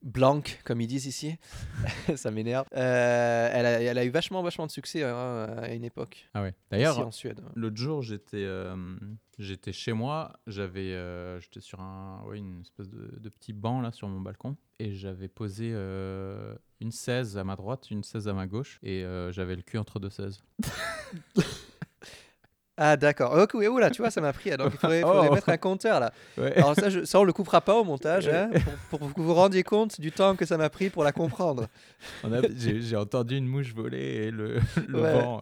blanc, comme ils disent ici, [LAUGHS] ça m'énerve. Euh, elle, a, elle a eu vachement, vachement de succès hein, à une époque, Ah ouais. D'ailleurs, en Suède. L'autre jour, j'étais euh, j'étais chez moi, j'avais euh, j'étais sur un ouais, une espèce de, de petit banc là sur mon balcon et j'avais posé euh, une 16 à ma droite, une 16 à ma gauche et j'avais le cul entre deux 16. [LAUGHS] Ah d'accord, ok, oui, oula, tu vois, ça m'a pris, donc il faudrait, faudrait [LAUGHS] Oh. mettre un compteur là. [LAUGHS] Ouais. Alors ça, je- ça on le coupera pas au montage, hein, pour, pour que vous vous rendiez compte du temps que ça m'a pris pour la comprendre. J'ai j'ai entendu une mouche voler et le, le Ouais. vent.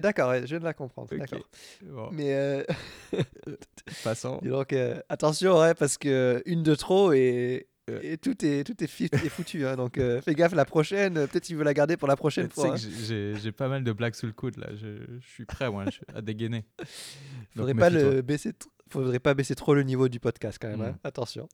D'accord, je viens de la comprendre. Ok. D'accord. bon, Mais euh, [LAUGHS] passons. donc, euh, attention, ouais, parce que une de trop et, Euh. et tout est tout est, fi- est foutu. hein, donc euh, fais gaffe la prochaine. Peut-être il veut la garder pour la prochaine Tu sais fois. que hein. j'ai- pas mal de blagues sous le coude là. Je, je suis prêt moi, à dégainer. [LAUGHS] Faudrait Donc, pas le baisser. Faudrait pas baisser trop le niveau du podcast quand même. Mm. hein, Attention.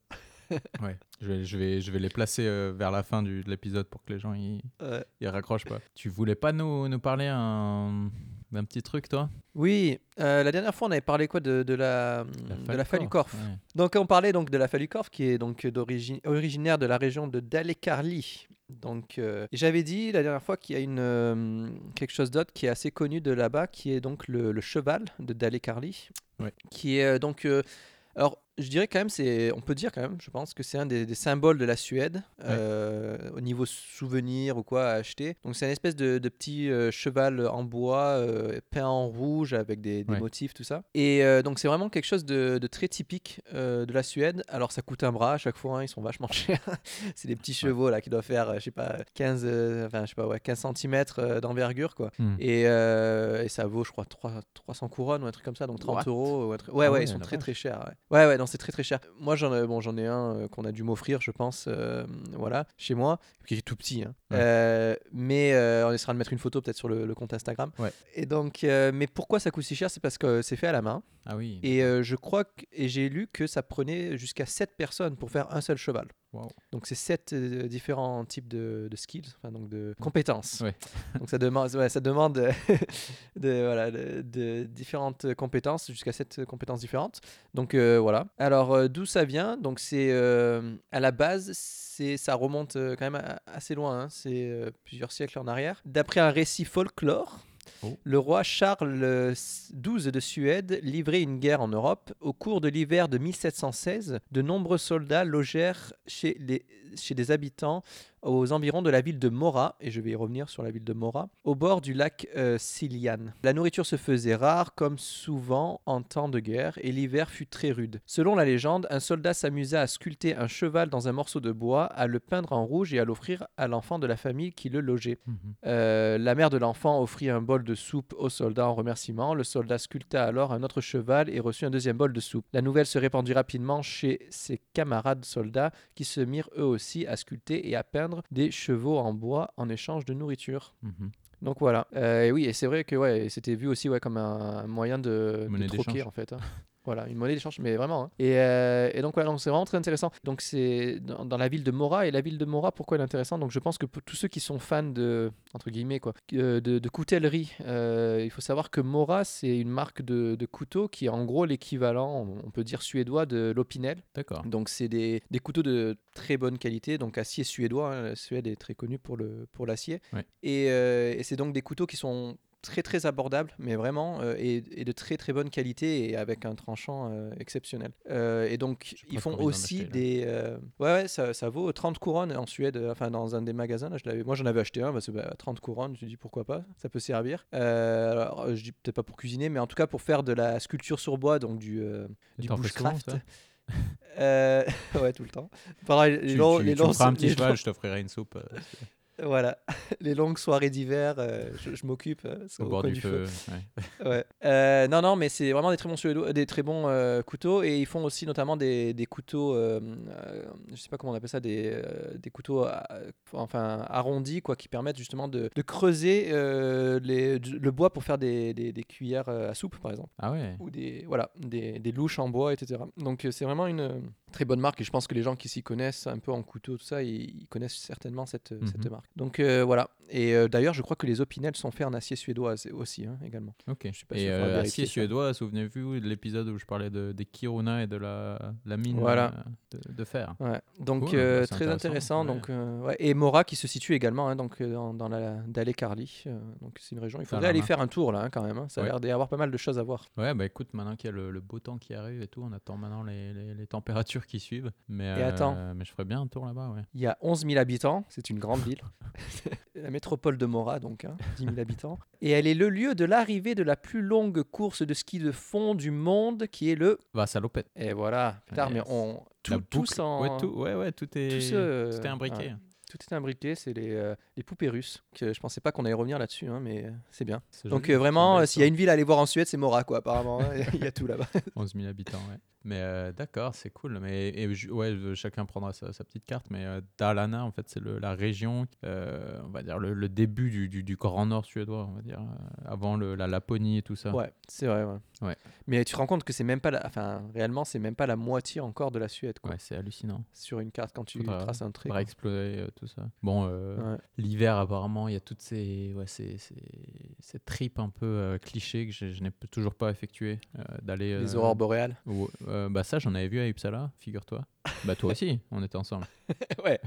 [LAUGHS] Ouais, je vais, je vais, je vais les placer euh, vers la fin du, de l'épisode pour que les gens ils, Ouais. raccrochent pas. Tu voulais pas nous, nous parler un- d'un petit truc toi? Oui, euh, la dernière fois on avait parlé quoi de, de la de la Falukorf. Ouais. Donc on parlait donc de la Falukorf qui est donc d'origine originaire de la région de Dalekarli. Donc euh, j'avais dit la dernière fois qu'il y a une euh, quelque chose d'autre qui est assez connu de là-bas qui est donc le, le cheval de Dalekarli. Ouais. Qui est euh, donc euh, alors je dirais quand même, c'est, on peut dire quand même, je pense que c'est un des, des symboles de la Suède euh, au niveau souvenir ou quoi à acheter. Donc c'est une espèce de, de petit euh, cheval en bois euh, peint en rouge avec des, des Ouais. motifs, tout ça. Et donc c'est vraiment quelque chose de, de très typique de la Suède. Alors ça coûte un bras à chaque fois, hein, ils sont vachement [LAUGHS] chers. c'est des petits chevaux là qui doivent faire, je sais pas, 15, euh, enfin, je sais pas, ouais, 15 cm d'envergure quoi. Hmm. Et, et ça vaut, je crois, 3, 300 couronnes ou un truc comme ça, donc 30 What? euros. ou un truc- Ouais, Ah ouais, ouais, ils sont très très chers. Ouais, ouais, non, c'est très très cher. Moi, j'en ai, bon, j'en ai un euh, qu'on a dû m'offrir, je pense, euh, voilà, chez moi, qui est tout petit. hein. Ouais. Euh, mais euh, on essaiera de mettre une photo peut-être sur le, le compte Instagram. Ouais. Et donc, euh, mais pourquoi ça coûte si cher? C'est parce que c'est fait à la main. Ah oui. Et euh, je crois que, et j'ai lu que ça prenait jusqu'à 7 personnes pour faire un seul cheval. Donc c'est sept euh, différents types de, de skills, enfin donc de compétences. Ouais. donc ça demande, ouais, ça demande de, [LAUGHS] voilà, de, de différentes compétences, jusqu'à sept compétences différentes. Donc euh, voilà. Alors euh, d'où ça vient? Donc c'est à la base, c'est ça remonte quand même assez loin. hein. C'est plusieurs siècles en arrière. D'après un récit folklore. Oh. Le roi Charles XII de Suède livrait une guerre en Europe. Au cours de l'hiver de 1716, de nombreux soldats logèrent chez, les, chez des habitants aux environs de la ville de Mora, et je vais y revenir sur la ville de Mora, au bord du lac euh, Siliane. La nourriture se faisait rare, comme souvent en temps de guerre, et l'hiver fut très rude. Selon la légende, un soldat s'amusa à sculpter un cheval dans un morceau de bois, à le peindre en rouge et à l'offrir à l'enfant de la famille qui le logeait. Mhm. Euh, la mère de l'enfant offrit un bol de soupe au soldat en remerciement. Le soldat sculpta alors un autre cheval et reçut un deuxième bol de soupe. La nouvelle se répandit rapidement chez ses camarades soldats qui se mirent eux aussi à sculpter et à peindre des chevaux en bois en échange de nourriture. Mhm. Donc voilà. Euh, et oui, et c'est vrai que ouais, c'était vu aussi ouais, comme un moyen de, de troquer en fait. hein. [LAUGHS] Voilà, une monnaie d'échange, mais vraiment. hein. Et, euh, et donc, voilà, donc c'est vraiment très intéressant. Donc, c'est dans, dans la ville de Mora. Et la ville de Mora, pourquoi elle est intéressante? Donc, je pense que pour tous ceux qui sont fans de, entre guillemets, quoi, euh, de, de coutellerie, euh, il faut savoir que Mora, c'est une marque de, de couteaux qui est en gros l'équivalent, on on peut dire suédois, de l'Opinel. D'accord. Donc, c'est des, des couteaux de très bonne qualité, donc acier suédois. hein, La Suède est très connue pour le pour l'acier. Ouais. Et, euh, et c'est donc des couteaux qui sont très très abordables, mais vraiment, euh, et, et de très très bonne qualité et avec un tranchant euh, exceptionnel. Euh, et donc, J'ai ils font aussi acheter, des. Ouais, ouais, ça, ça vaut 30 couronnes en Suède, enfin dans un des magasins. Là, je l'avais- Moi, j'en avais acheté un, parce que bah, 30 couronnes, je me dis pourquoi pas, ça peut servir. Alors, je dis peut-être pas pour cuisiner, mais en tout cas pour faire de la sculpture sur bois, donc du, du bushcraft. [LAUGHS] ouais, tout le temps. Pareil, les Tu, longs- tu- les tu me feras un petit les cheval, je t'offrirai une soupe Voilà, [LAUGHS] les longues soirées d'hiver, euh, je, je m'occupe euh, au bord du feu. ouais. Ouais. Euh, non, non, mais c'est vraiment des très bons, des très bons couteaux et ils font aussi notamment des, des couteaux, je sais pas comment on appelle ça, des, des couteaux enfin arrondis quoi, qui permettent justement de, de creuser les, le bois pour faire des, des, des cuillères à soupe par exemple Ah ouais. ou des voilà des, des louches en bois etc. Donc c'est vraiment une très bonne marque et je pense que les gens qui s'y connaissent un peu en couteau tout ça ils, ils connaissent certainement cette, cette Mhm. marque. Donc euh, voilà et euh, d'ailleurs je crois que les opinels sont faits en acier suédois aussi hein, également. Ok. suis pas et sûr, euh, acier ça. suédois, souvenez-vous de l'épisode où je parlais de, des Kiruna et de la, la mine Voilà. euh, de, de fer. Ouais. Donc Cool, très intéressant, intéressant. ouais. Donc ouais. et Mora qui se situe également hein, donc dans, dans la Dale Carli. euh, donc c'est une région. Il faudrait aller faire un tour là hein, quand même. Ça a l'air d'y avoir pas mal de choses à voir. Ouais, bah écoute, maintenant qu'il y a le, le beau temps qui arrive et tout, on attend maintenant les, les, les températures qui suivent. Mais, Et attends. mais je ferais bien un tour là-bas, ouais. Il y a 11 000 habitants. C'est une grande ville. [LAUGHS] la métropole de Mora donc hein, 10 000 habitants. Et elle est le lieu de l'arrivée de la plus longue course de ski de fond du monde qui est le. Va, salopette. Et voilà. Putain, mais Yes. on La tout, tout Ouais, tout, ouais, ouais, tout est, tout est imbriqué. Tout est imbriqué, c'est les, euh, les poupées russes. Que je pensais pas qu'on allait revenir là-dessus, hein, mais euh, c'est bien. Donc euh, vraiment, s'il y a une ville à aller voir en Suède, c'est Mora, quoi, apparemment. hein. [LAUGHS] Il y a tout là-bas. belle histoire. 11 000 habitants, ouais. Mais euh, d'accord, c'est cool. Mais et, ouais, chacun prendra sa, sa petite carte. Mais euh, Dalarna, en fait, c'est la région, euh, on va dire, le, le début du, du, du Grand Nord suédois, on va dire, euh, avant le, la Laponie et tout ça. Ouais, c'est vrai. Ouais. Ouais. Mais tu te rends compte que c'est même pas, la... enfin, réellement, c'est même pas la moitié encore de la Suède, quoi. Ouais, c'est hallucinant. Sur une carte quand tu Faudra- traces un trait. Quoi. explorer euh, tout ça. Bon, Ouais. l'hiver, apparemment, il y a toutes ces, ouais, ces, ces, ces tripes un peu clichés que je, je n'ai toujours pas effectuées. d'aller. Les aurores boréales. Euh, bah, ça, j'en avais vu à Uppsala, figure-toi. Bah, toi aussi, [LAUGHS] on était ensemble. [LAUGHS] ouais.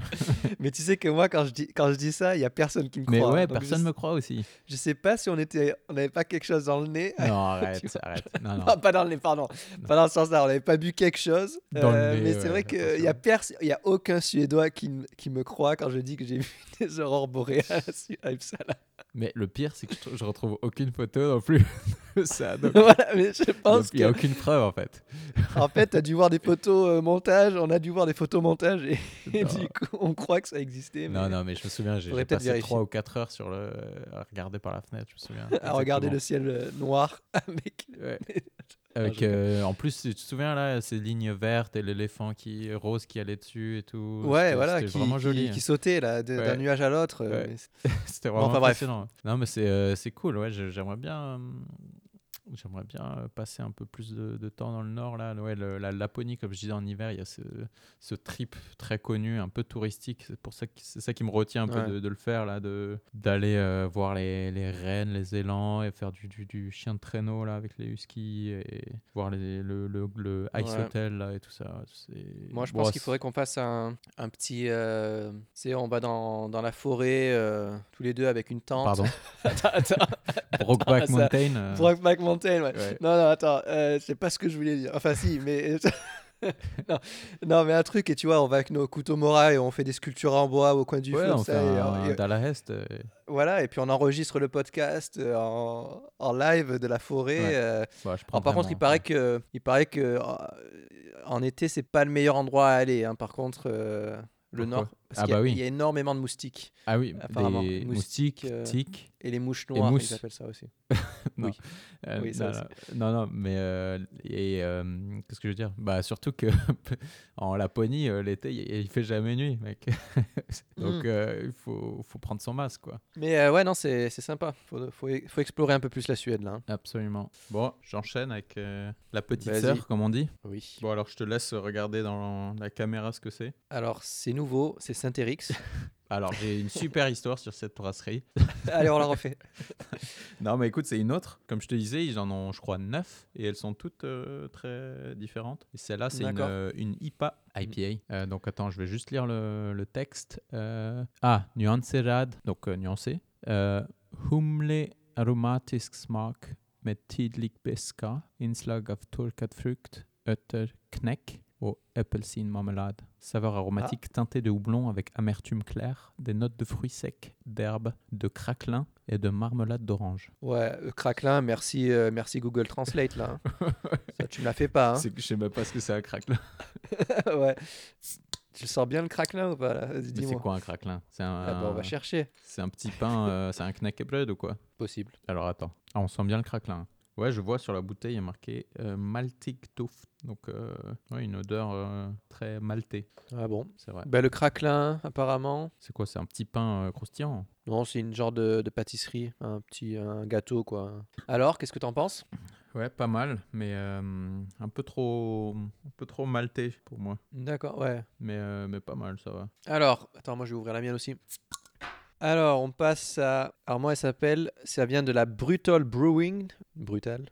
Mais tu sais que moi, quand je dis, quand je dis ça, il y a personne qui me Mais croit. ouais, Donc, personne je, me croit aussi. je sais pas si on était, on n'avait pas quelque chose dans le nez. Non, [LAUGHS] arrête, arrête. Non, non. Non, pas dans le nez, pardon. Pas dans ce sens-là. On n'avait pas bu quelque chose. Euh, le nez, mais c'est ouais, vrai qu'il n'y a, pers- y a aucun Suédois qui, qui me croit quand je dis que j'ai vu des aurores boréales à Uppsala. Mais le pire, c'est que je, je retrouve aucune photo non plus de ça. Donc, [LAUGHS] voilà, mais je il pense n'y a, que, aucune preuve en fait. en fait, tu as dû voir des photos euh, montage. On a dû voir des photos montage et, du coup, on croit que ça existait. Mais Non, non, mais je me souviens, j'ai passé vérifier. 3 ou 4 heures sur le... à regarder par la fenêtre, je me souviens. [LAUGHS] à regarder le ciel euh, noir [LAUGHS] avec. Ouais. Avec, je euh, en plus, tu te souviens là, ces lignes vertes et l'éléphant qui rose qui allait dessus et tout. Ouais, voilà, qui, vraiment qui- joli. hein. qui sautait là, d'un Ouais. nuage à l'autre. euh, Ouais. [LAUGHS] C'était vraiment enfin, bref. Non, mais c'est euh, cool. Ouais, j'aimerais bien. Euh, J'aimerais bien euh, passer un peu plus de, de temps dans le nord là. Ouais, le- la Laponie, comme je disais en hiver, il y a ce, ce trip très connu, un peu touristique. C'est pour ça que c'est ça qui me retient un Ouais. peu de, de le faire là, de d'aller euh, voir les, les rennes, les élans et faire du, du, du chien de traîneau là avec les huskies et voir les, le, le, le ice Ouais. hotel là et tout ça. C'est- Moi, je Bon, pense qu'il c'est- faudrait qu'on fasse un, un petit. euh, tu sais, on va dans, dans la forêt euh, tous les deux avec une tente. Pardon. [LAUGHS] attends, attends. Brokeback ça- Mountain. euh, Brokeback Mountain, ouais. ouais. Non, non, attends, euh, c'est pas ce que je voulais dire. Enfin, si, mais. [LAUGHS] non, non, mais un truc, et tu vois, on va avec nos couteaux Mora et on fait des sculptures en bois au coin du Ouais, feu. on ça, fait et, un, et- un euh, voilà, et puis on enregistre le podcast euh, en, en live de la forêt. Ouais. euh, bah, je Alors, par contre, il paraît que, il paraît que euh, en été, c'est pas le meilleur endroit à aller. hein. Par contre, euh, le Pourquoi nord, parce Ah qu'il y a- bah oui. il y a énormément de moustiques. Ah oui, apparemment, des moustiques, euh, tiques. Et les mouches noires, mousses. ils appellent ça aussi. [LAUGHS] Non. oui. Euh, Oui, ça non, non, non, non, mais euh, et euh, qu'est-ce que je veux dire? Bah surtout que [LAUGHS] en Laponie, l'été, il, il fait jamais nuit, mec. [LAUGHS] Donc Mm. euh, il faut, faut prendre son masque, quoi. Mais ouais, non, c'est sympa. Faut, faut, faut explorer un peu plus la Suède, là. hein. Absolument. Bon, j'enchaîne avec la petite sœur, comme on dit. Oui. Bon, alors je te laisse regarder dans la caméra ce que c'est. Alors, c'est nouveau, c'est Saint-Érix. [LAUGHS] Alors j'ai une super histoire sur cette brasserie. [LAUGHS] Allez, on la refait. [LAUGHS] Non, mais écoute, c'est une autre. Comme je te disais, ils en ont, je crois, neuf et elles sont toutes euh, très différentes. Et celle-là, c'est une, euh, une IPA. IPA. Euh, donc attends, je vais juste lire le, le texte. Ah, nuancerad, donc nuancé. Humle aromatisk smak med tydlig beska, inslag av torkad frukt, ötter, knäck och apelsinmarmelade. Saveur aromatique teintée de houblon avec amertume claire, des notes de fruits secs, d'herbes, de craquelin et de marmelade d'orange. Ouais, euh, craquelin, merci, euh, merci Google Translate, là. hein. [LAUGHS] Ça, tu me la fais pas, hein. Je sais même pas ce que c'est un craquelin. [LAUGHS] ouais. Tu sens bien le craquelin ou pas, c'est quoi un craquelin? C'est un, Ah bah, on va chercher. c'est un petit pain, euh, c'est un knäckebröd ou quoi? Possible. Alors attends, ah, on sent bien le craquelin. Ouais, je vois sur la bouteille, il y a marqué euh, maltig duft. Donc, euh, ouais, une odeur euh, très maltée, Ah bon? C'est vrai. bah, Le craquelin, apparemment. C'est quoi? C'est un petit pain euh, croustillant? Non, c'est une genre de, de pâtisserie, un petit un gâteau, quoi. Alors, qu'est-ce que t'en penses? Ouais, pas mal, mais euh, un peu trop, un peu trop maltais pour moi. D'accord, ouais. Mais, mais pas mal, ça va. Alors, attends, moi je vais ouvrir la mienne aussi. Alors, on passe à. Alors, moi, elle s'appelle. Ça vient de la Brutal Brewing. Brutal.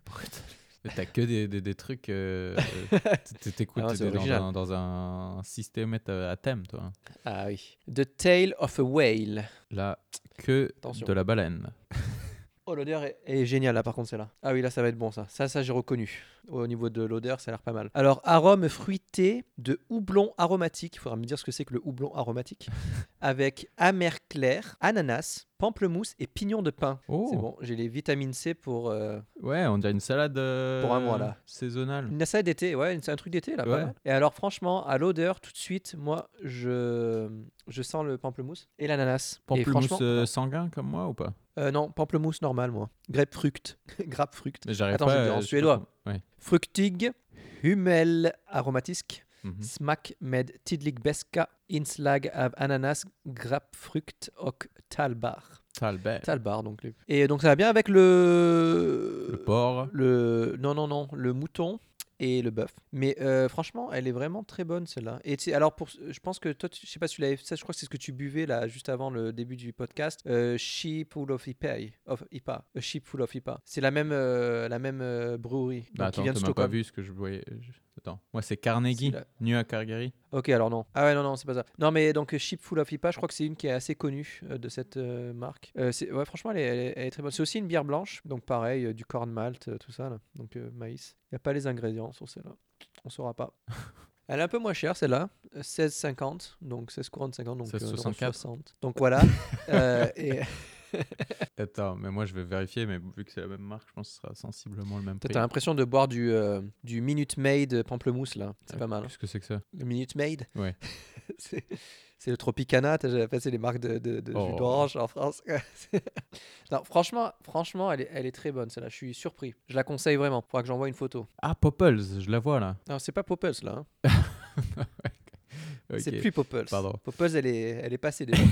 Mais T'as que des, des, des trucs. euh, [LAUGHS] euh, T'écoutes Ah dans, dans un système à à thème, toi. Ah oui. The Tale of a Whale. La queue Attention. de la baleine. Oh, l'odeur est, est géniale là par contre celle-là. Ah oui, là ça va être bon ça. Ça, ça j'ai reconnu. Au niveau de l'odeur, ça a l'air pas mal. Alors, arôme fruité de houblon aromatique. Il faudra me dire ce que c'est que le houblon aromatique. [LAUGHS] Avec amer clair, ananas, pamplemousse et pignon de pin. Oh. C'est bon, j'ai les vitamines C pour euh, Ouais, on dirait une salade euh, Pour un mois, là. saisonnale. une salade d'été. Ouais, c'est un truc d'été là. pas Ouais. mal. Et alors, franchement, à l'odeur, tout de suite, moi, je, je sens le pamplemousse et l'ananas. Et Pamplemousse franchement- euh, sanguin comme moi ou pas? Euh, non, pamplemousse normal, moi. Grapefruit. [LAUGHS] Grapefruit. Attends, pas. je vais dire en euh, suédois. Ouais. Fruktig, hummel aromatisk, Mhm. smak med tydlig beska, inslag av ananas, grapefrukt och talbar. Talbert. Talbar, donc. Et donc ça va bien avec le... Le porc. Le... Non, non, non, le mouton et le bœuf. Mais euh, franchement, elle est vraiment très bonne celle-là. Et tu sais, alors, pour, je pense que toi, tu- je sais pas si tu l'avais ça, je crois que c'est ce que tu buvais là juste avant le début du podcast. Euh, Sheep Full of IPA. Of IPA. A Sheep Full of IPA. C'est la même, euh, la même euh, brewerie. Bah, donc, qui attends, vient de pas vu ce que je voyais. je- Attends, moi c'est Carnegie, nu à Calgary. Ok, alors non. Ah ouais, non, non, c'est pas ça. Non, mais donc Sheep Full of IPA, je crois que c'est une qui est assez connue euh, de cette euh, marque. Euh, c'est- ouais, franchement, elle est, elle est- elle est très bonne. C'est aussi une bière blanche, donc pareil, euh, du corn malt, euh, tout ça, là. donc euh, maïs. Il n'y a pas les ingrédients sur celle-là. On saura pas. [LAUGHS] Elle est un peu moins chère celle-là, euh, 16,50, donc 16 couronnes de 50, donc euh, 16,64. 60. Donc voilà. [LAUGHS] Euh, et [LAUGHS] Attends, mais moi je vais vérifier, mais vu que c'est la même marque, je pense que ce sera sensiblement le même prix. t'as l'impression de boire du, euh, du Minute Maid pamplemousse là. C'est Ah, pas mal. hein. Qu'est-ce que c'est que ça? Le Minute Maid? Ouais. [LAUGHS] c'est c'est le Tropicana, t'as fait, c'est les marques de, de, de jus Oh. d'orange en France. [LAUGHS] non, franchement, franchement elle, est, elle est très bonne celle-là, je suis surpris. Je la conseille vraiment, faudra que j'envoie une photo. Ah, Popples, je la vois là. Non, c'est pas Popples là, hein. c'est plus Popples. Pardon. Popples, elle est, elle est passée déjà.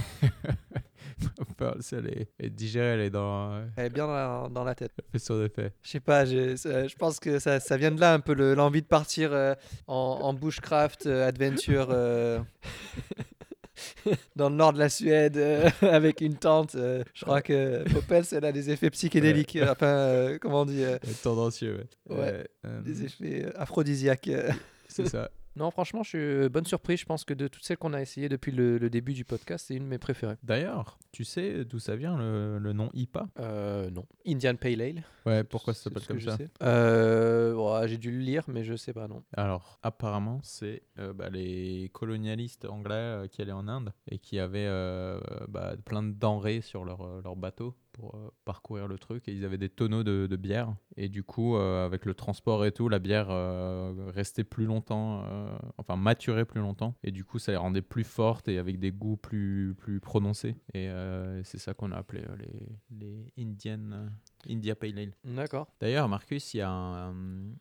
[LAUGHS] Popples, elle est, elle est digérée, elle est dans. euh, elle est bien dans la, dans la tête. Elle fait son effet. Je sais pas, je, ça- je pense que ça, ça vient de là un peu le- l'envie de partir euh, en, en bushcraft, euh, adventure euh, [LAUGHS] dans le nord de la Suède euh, [LAUGHS] avec une tente. euh, je crois que Poppels, elle a des effets psychédéliques, euh, enfin, euh, comment on dit, euh, Elle est tendancieux, ouais. Ouais, Euh, euh, des effets euh, aphrodisiaques. euh. c'est ça. Non, franchement, je suis euh, bonne surprise. Je pense que de toutes celles qu'on a essayées depuis le, le début du podcast, c'est une de mes préférées. D'ailleurs, tu sais d'où ça vient le, le nom IPA Euh, non. Indian Pale Ale. Ouais, pourquoi ça s'appelle comme ça? Euh, ouais, J'ai dû le lire, mais je sais pas, non. Alors, apparemment, c'est euh, bah, les colonialistes anglais qui allaient en Inde et qui avaient bah, plein de denrées sur leur, leur bateau pour euh, parcourir le truc. Et ils avaient des tonneaux de, bière. Et du coup, euh, avec le transport et tout, la bière euh, restait plus longtemps, enfin maturait plus longtemps. Et du coup, ça les rendait plus fortes et avec des goûts plus, plus prononcés. Et c'est ça qu'on a appelé les, les Indian, India Pale Ale. D'accord. D'ailleurs, Marcus, il y a un-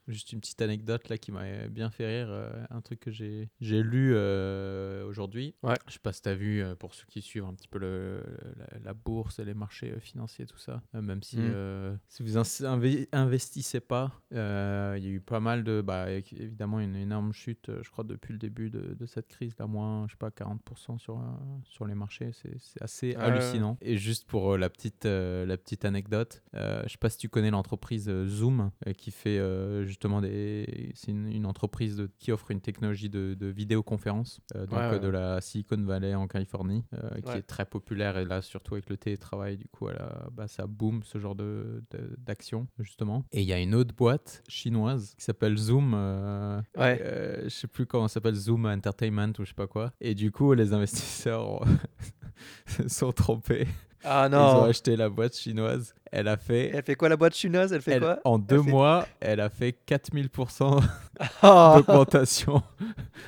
juste une petite anecdote là qui m'a bien fait rire. euh, un truc que j'ai j'ai lu euh, aujourd'hui. Ouais. Je sais pas si tu as vu, euh, pour ceux qui suivent un petit peu le, la, la bourse et les marchés euh, financiers, tout ça. euh, même si, Mm. euh, si vous ins- inve- investissez pas, euh, il y a eu pas mal de. Bah, évidemment, une énorme chute, euh, je crois, depuis le début de, de cette crise. Là, moins, je sais pas, 40% sur, euh, sur les marchés. C'est c'est assez Ah ouais. hallucinant. Et juste pour euh, la, petite, euh, la petite anecdote, euh, je sais pas si tu connais l'entreprise euh, Zoom euh, qui fait euh, justement des. C'est une, une entreprise de- qui offre une technologie de, de vidéoconférence, euh, donc Ouais, euh, ouais. de la Silicon Valley en Californie, euh, qui Ouais. est très populaire et là surtout avec le télétravail, du coup, elle a- bah, ça boom ce genre de d'action justement. Et il y a une autre boîte chinoise qui s'appelle Zoom. euh, Ouais. euh, je sais plus comment ça s'appelle, Zoom Entertainment ou je sais pas quoi. Et du coup, les investisseurs ont- [LAUGHS] se sont trompés. Ah Ils ont non. acheté la boîte chinoise. Elle a fait. Elle fait quoi la boîte chinoise Elle fait elle- quoi? en deux fait- mois, elle a fait 4000% Ah [LAUGHS] [LAUGHS] d'augmentation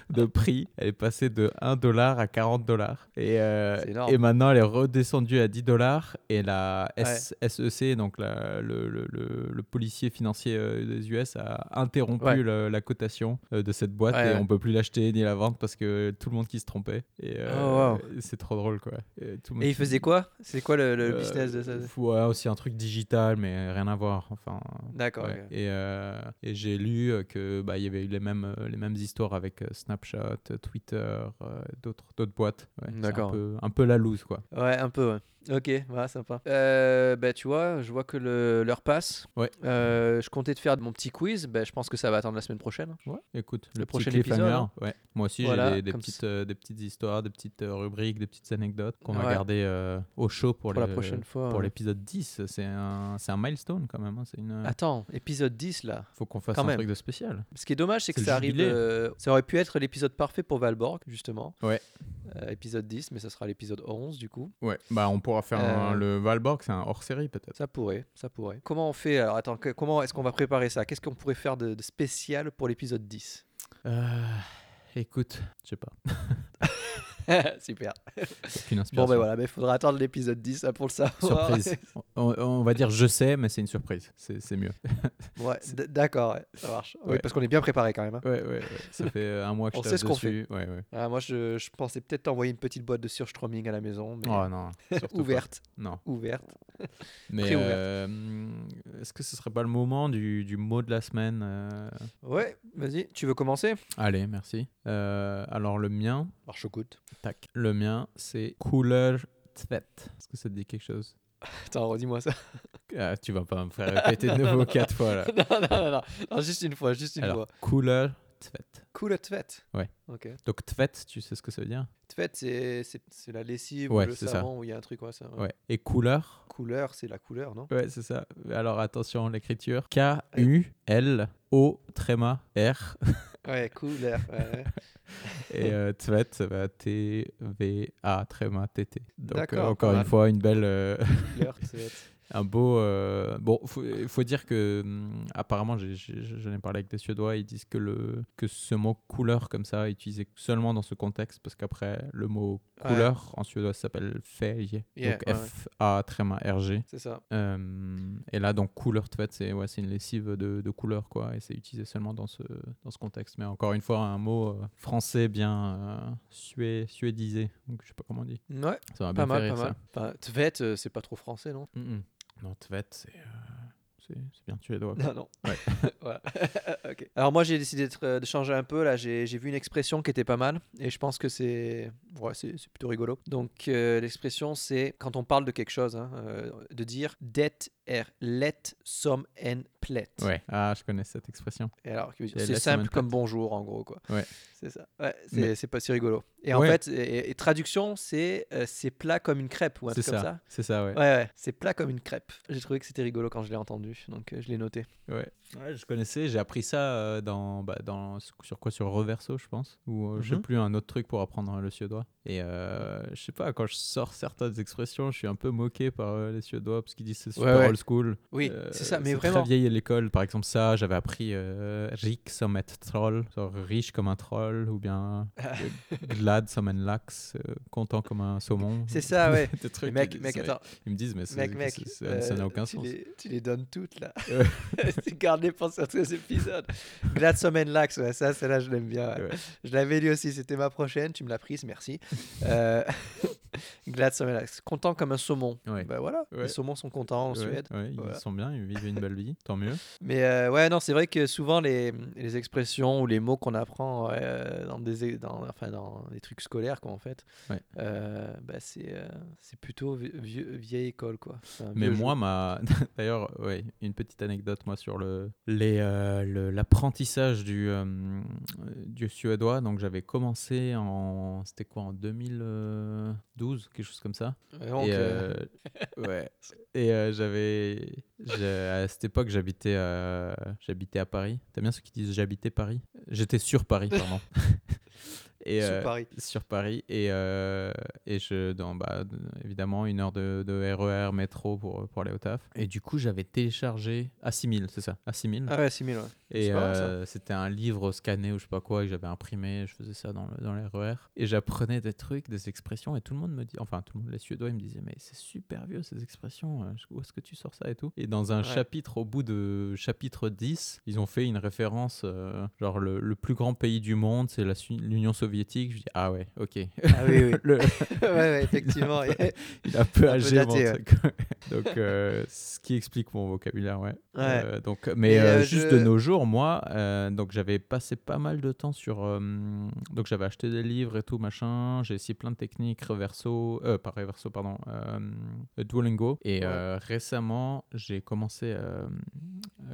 de prix. Elle est passée de 1 dollar à 40 dollars. Et, euh, et maintenant, elle est redescendue à 10 dollars. Et la S- SEC, donc la- le, le- le- le policier financier euh, des US, a interrompu Ouais. la cotation euh, de cette boîte. Ouais, et on peut plus l'acheter ni la vendre parce que tout le monde qui se trompait. Et euh, Oh, wow. c'est trop drôle, quoi. Et, tout le monde Et il faisait quoi? C'est quoi le, business de ça? Ouais, aussi un truc digital, mais rien à voir. Enfin, D'accord. ouais. Et, euh, et j'ai lu euh, que bah il y avait eu les mêmes euh, les mêmes histoires avec Snapchat, Twitter, d'autres d'autres boîtes. Ouais, D'accord. Un peu, un peu la loose quoi. Ouais, un peu, ouais. Ok, ouais, sympa. Euh, bah, tu vois, je vois que le- l'heure passe. Ouais. Euh, je comptais te faire mon petit quiz. Bah, je pense que ça va attendre la semaine prochaine. Ouais. Écoute, Le prochain épisode, hein. Ouais. Moi aussi Voilà, j'ai des, des comme petites euh, des petites histoires, des petites euh, rubriques, des petites anecdotes qu'on Ouais. va garder euh, au chaud pour, Pour la le- prochaine fois. Pour ouais. l'épisode 10, c'est un c'est un milestone quand même. hein, une. Attends, épisode 10 là. Faut qu'on fasse quand un même. truc de spécial. Ce qui est dommage, c'est que ça arrive. jubilé. euh, ça aurait pu être l'épisode parfait pour Valborg, justement. Ouais. Euh, épisode 10, mais ça sera l'épisode 11 du coup. Ouais. Bah on pourra faire un- Euh, le Valborg, c'est un hors série peut-être. Ça pourrait, ça pourrait. Comment on fait Alors attends, que- comment est-ce qu'on va préparer ça? Qu'est-ce qu'on pourrait faire de, de spécial pour l'épisode 10 Euh, écoute, je sais pas. [LAUGHS] [LAUGHS] Super. Bon, ben voilà, il faudra attendre l'épisode 10 hein, pour le savoir. Surprise. [LAUGHS] on, on va dire je sais, mais c'est une surprise. C'est mieux. ouais, [LAUGHS] d'accord, ouais, ça marche. Oui, parce qu'on est bien préparé quand même. hein. Ouais, ouais. Ça fait un mois que On je sait ce qu'on ouais. Ah, moi, je, je pensais peut-être t'envoyer une petite boîte de surströmming à la maison, mais Oh non, pas. ouverte. Non. Ouverte. Mais euh, est-ce que ce serait pas le moment du, du mot de la semaine euh? Ouais, vas-y, tu veux commencer? Allez, merci. Euh, alors le mien, goûte. tac. Le mien, c'est couleur tvet. Est-ce que ça te dit quelque chose? Attends, redis-moi ça. [LAUGHS] ah, Tu vas pas me faire répéter de nouveau quatre fois là. [LAUGHS] non, non, non, non, juste une fois, juste une Alors, fois. couleur tvet. Cool tvet. Ouais. Ok. Donc tvet, tu sais ce que ça veut dire? Tvet, c'est c'est- c'est la lessive Ouais, ou le savon où il y a un truc, ouais, ça. ouais. Ouais. Et couleur? Couleur, c'est la couleur, non? Ouais, c'est ça. Alors attention, l'écriture. K-U-L-O tréma R. [LAUGHS] Ouais, couleur. Ouais. [LAUGHS] Et euh, Tvet, ça va T-V-A tréma T-T. Donc euh, D'accord, encore une fois, une belle, euh, couleur, [LAUGHS] tvet. Un beau. euh, Bon, faut, faut dire que hum, apparemment, j'en ai parlé avec des Suédois, ils disent que le que ce mot couleur comme ça est utilisé seulement dans ce contexte parce qu'après le mot Ouais. couleur en suédois ça s'appelle färg. Yeah, donc ouais, ouais. F A tréma R G. C'est ça. Euh, et là, donc, couleur Tvet, c'est ouais, c'est une lessive de, de couleur, quoi, et c'est utilisé seulement dans ce, dans ce contexte. Mais encore une fois, un mot euh, français bien sué, suédisé, donc je sais pas comment on dit. Ouais, Ça m'a bien mal, fait pas mal. Tvet, euh, c'est pas trop français, non? Ça. Mm, mm. Non, Tvet, c'est euh, c'est- c'est bien suédois. Non, non. Ouais. [LAUGHS] Voilà. [LAUGHS] Ok. Alors moi j'ai décidé de, euh, de changer un peu là. J'ai j'ai vu une expression qui était pas mal et je pense que c'est ouais, c'est c'est plutôt rigolo. Donc euh, l'expression c'est quand on parle de quelque chose, hein, euh, de dire det er lätt som en plätt. Ouais, ah, je connais cette expression. Et alors C'est simple comme bonjour en gros quoi. Ouais. C'est ça. Ouais, Mais- c'est pas si rigolo. Et en fait et, et traduction c'est euh, c'est plat comme une crêpe ou un C'est truc comme ça, ça. c'est ça, ouais. Ouais ouais, c'est plat comme une crêpe. J'ai trouvé que c'était rigolo quand je l'ai entendu, donc euh, je l'ai noté. Ouais. Ouais, je connaissais, j'ai appris ça euh, dans, bah, dans, sur quoi Sur Reverso, je pense, ou euh, je sais Mhm. plus, un autre truc pour apprendre le suédois. Et euh, je sais pas, quand je sors certaines expressions, je suis un peu moqué par euh, les suédois parce qu'ils disent c'est super Ouais, ouais. old school. Oui, Euh, c'est ça, mais c'est vraiment. très vieille à l'école. Par exemple, ça, j'avais appris euh, rik som ett troll, genre riche comme un troll, ou bien [LAUGHS] glad som en lax, euh, content comme un saumon. C'est ça, ouais. [LAUGHS] Des trucs, mec, ils- mec, c'est- attends. Ils me disent, mais c'est- Mec, mec, c'est- c'est- ça n'a aucun tu sens. Les, tu les donnes toutes là. [LAUGHS] Gardes les pour certains épisodes. Glad Semaine Lax, ouais, ça, celle-là, je l'aime bien. Ouais. Je l'avais lu aussi, c'était ma prochaine, tu me l'as prise, merci. [LAUGHS] Euh, [LAUGHS] Lax, content comme un saumon. Ouais. Bah voilà, Ouais. les saumons sont contents en Suède. Voilà. Ils sont bien, ils vivent une belle vie, tant mieux. [LAUGHS] Mais euh, ouais, non, c'est vrai que souvent les, les expressions ou les mots qu'on apprend euh, dans, des, dans, enfin, dans des trucs scolaires, quoi, en fait, euh, bah, c'est c'est plutôt vieux- vieille école, quoi. Mais moi, jeu. ma... d'ailleurs, ouais, une petite anecdote, moi, sur le, l'apprentissage du, du suédois. Donc, j'avais commencé en, c'était quoi, en 2012, quelque chose comme ça. Donc, et euh, euh, ouais. [LAUGHS] Et euh, j'avais, à cette époque, j'habitais, à- j'habitais à Paris. T'as bien ceux qui disent j'habitais Paris? J'étais sur Paris, pardon. [LAUGHS] et sur euh, Paris. sur Paris. Et, euh, et je dans bah, évidemment une heure de, de RER métro pour, pour aller au taf. Et du coup j'avais téléchargé à 6000 c'est ça? À 6000 Ah ouais, 6000, ouais. et euh, c'était un livre scanné ou je sais pas quoi que j'avais imprimé je faisais ça dans, le, dans les RER et j'apprenais des trucs des expressions et tout le monde me dit enfin tout le monde les suédois ils me disaient mais c'est super vieux ces expressions où est-ce que tu sors ça et tout? Et dans un Ouais. chapitre au bout de chapitre 10 ils ont fait une référence euh, genre le, le plus grand pays du monde c'est l'Union soviétique je dis ah ouais ok. Ah oui, oui. [LAUGHS] Le- [LAUGHS] ouais, ouais, effectivement. [LAUGHS] il est un peu Un peu âgé mon ouais. donc euh, ce qui explique mon vocabulaire ouais. Euh, donc mais euh, juste je- de nos jours moi donc j'avais passé pas mal de temps sur donc j'avais acheté des livres et tout machin. J'ai essayé plein de techniques reverso pas reverso pardon Duolingo. Et récemment j'ai commencé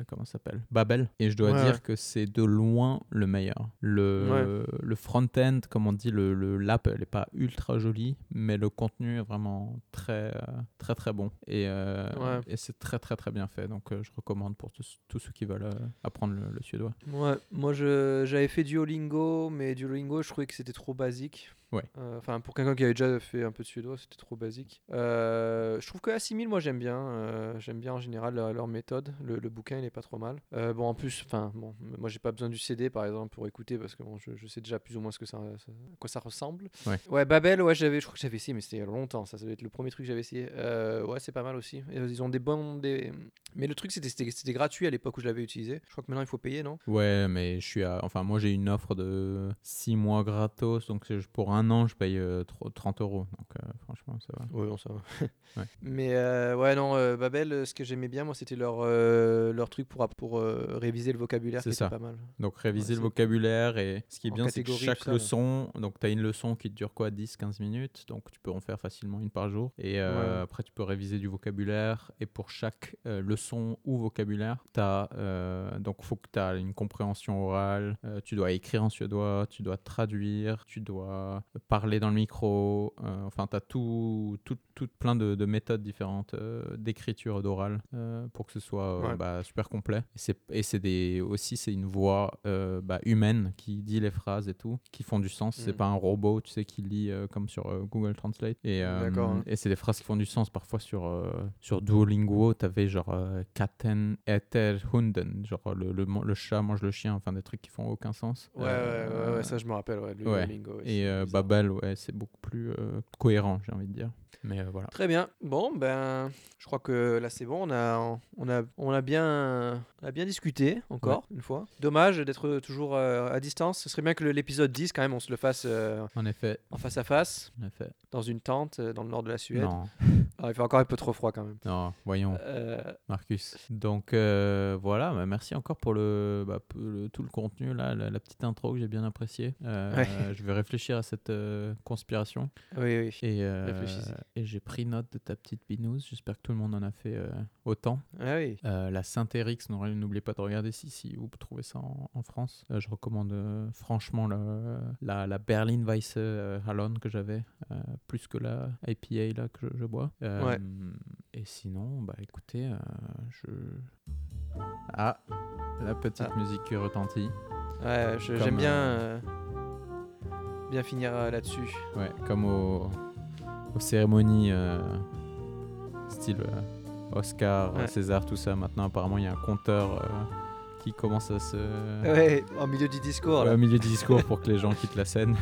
comment ça s'appelle? Babel. Et je dois dire que c'est de loin le meilleur. Le le front-end comme on dit le le l'app elle est pas ultra jolie mais le contenu est vraiment très euh, très très bon et, euh, Ouais. et c'est très très très bien fait donc euh, je recommande recommande pour tous, tous ceux qui veulent euh, apprendre le, le suédois. Ouais, moi je- j'avais fait Duolingo, mais Duolingo, je trouvais que c'était trop basique. Ouais. Euh, Enfin, pour quelqu'un qui avait déjà fait un peu de suédois, c'était trop basique. Euh, je trouve que Assimil, moi j'aime bien. euh, j'aime bien en général leur, leur méthode. Le, le bouquin, il est pas trop mal. Bon, en plus, enfin, bon, moi j'ai pas besoin du CD par exemple pour écouter parce que bon, je, je sais déjà plus ou moins ce que ça, ça- à quoi ça ressemble. Ouais. Babel, ouais, j'avais, je crois que j'avais essayé, mais c'était il y a longtemps. Ça, ça doit être le premier truc que j'avais essayé. Ouais, c'est pas mal aussi. Ils ont des bons. Des... Mais le truc, c'était, c'était, gratuit à l'époque où je l'avais utilisé. Je crois que maintenant il faut payer, non? Ouais, mais je suis à... Enfin, moi, j'ai une offre de 6 mois gratos. Donc, pour un an, je paye euh, tro- 30 euros. Donc, euh, franchement, ça va. Oui, non, ça va. [LAUGHS] Ouais. Mais euh, ouais, non, euh, Babel, euh, ce que j'aimais bien, moi, c'était leur, euh, leur truc pour, pour euh, réviser le vocabulaire, C'est ça. pas mal. Donc, réviser Ouais, le vocabulaire. Et ce qui est En bien, c'est que chaque ça, leçon. Donc, tu as une leçon qui te dure quoi 10-15 minutes. Donc, tu peux en faire facilement une par jour. Et euh, Ouais. après, tu peux réviser du vocabulaire. Et pour chaque euh, leçon ou vocabulaire, tu as. donc, faut que tu as une compréhension orale. euh, tu dois écrire en suédois. Tu dois traduire. Tu dois parler dans le micro. euh, enfin, tu as tout, tout, tout plein de, de méthodes différentes euh, d'écriture d'oral euh, pour que ce soit Ouais. bah, super complet. Et c'est aussi c'est une voix bah, humaine qui dit les phrases et tout, qui font du sens. C'est Mm. pas un robot, tu sais, qui lit comme sur Google Translate. Et, hein. et c'est des phrases qui font du sens. Parfois sur sur Duolingo, t'avais genre euh, Katten eter hunden, genre le, le, le chat mange le chien, enfin des trucs qui font aucun sens. Ouais, ouais, ouais, ouais, ça je me rappelle, ouais. Duolingo, et. Babel, ouais, c'est beaucoup plus euh, cohérent, j'ai envie de dire. Mais euh, voilà. Très bien. Bon, ben, je crois que là c'est bon. On a, on a, on a bien, on a bien discuté encore une fois. Dommage d'être toujours euh, à distance. Ce serait bien que l'épisode 10 quand même, on se le fasse euh, En effet, en face à face, en effet. dans une tente dans le nord de la Suède. Non, Ah, il fait encore un peu trop froid quand même. non, voyons. Marcus. Donc voilà, bah, merci encore pour le, bah, pour le- tout le contenu, là, la, la petite intro que j'ai bien appréciée. Ouais. Je vais réfléchir à cette conspiration. oui, oui. Et, Réfléchissez. Et j'ai pris note de ta petite binouze. J'espère que tout le monde en a fait euh, autant. Ah oui. Euh, la Saint-Érix, n'oubliez pas de regarder si, si vous trouvez ça en, en France. Euh, je recommande franchement le- la, la Berlin Weisse Hallon que j'avais, plus que la IPA là, que je, je bois. Ouais. Et sinon, bah écoutez, je. Ah, la petite Ah. musique qui retentit. Ouais, j'aime bien, bien finir là-dessus. Ouais, comme au- aux cérémonies euh, style euh, Oscar, Ouais. César, tout ça. Maintenant, apparemment, il y a un compteur euh, qui commence à se. Ouais, au milieu du discours. Ouais, au milieu du discours [LAUGHS] pour que les gens quittent la scène.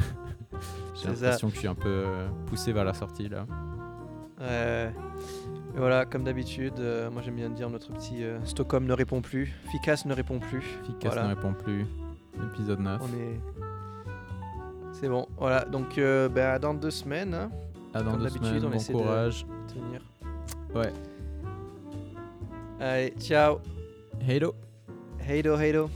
J'ai l'impression que je suis un peu poussé vers la sortie là. Et voilà, comme d'habitude, euh, moi j'aime bien dire notre petit euh, Stockholm ne répond plus, Ficas ne répond plus. Voilà. ne répond plus. Épisode 9. On est. C'est bon, voilà. Donc, euh, bah, dans deux semaines, hein, À dans comme deux semaines, on bon essaie de- courage. tenir. Ouais. Allez, ciao. Hello Heido, heido.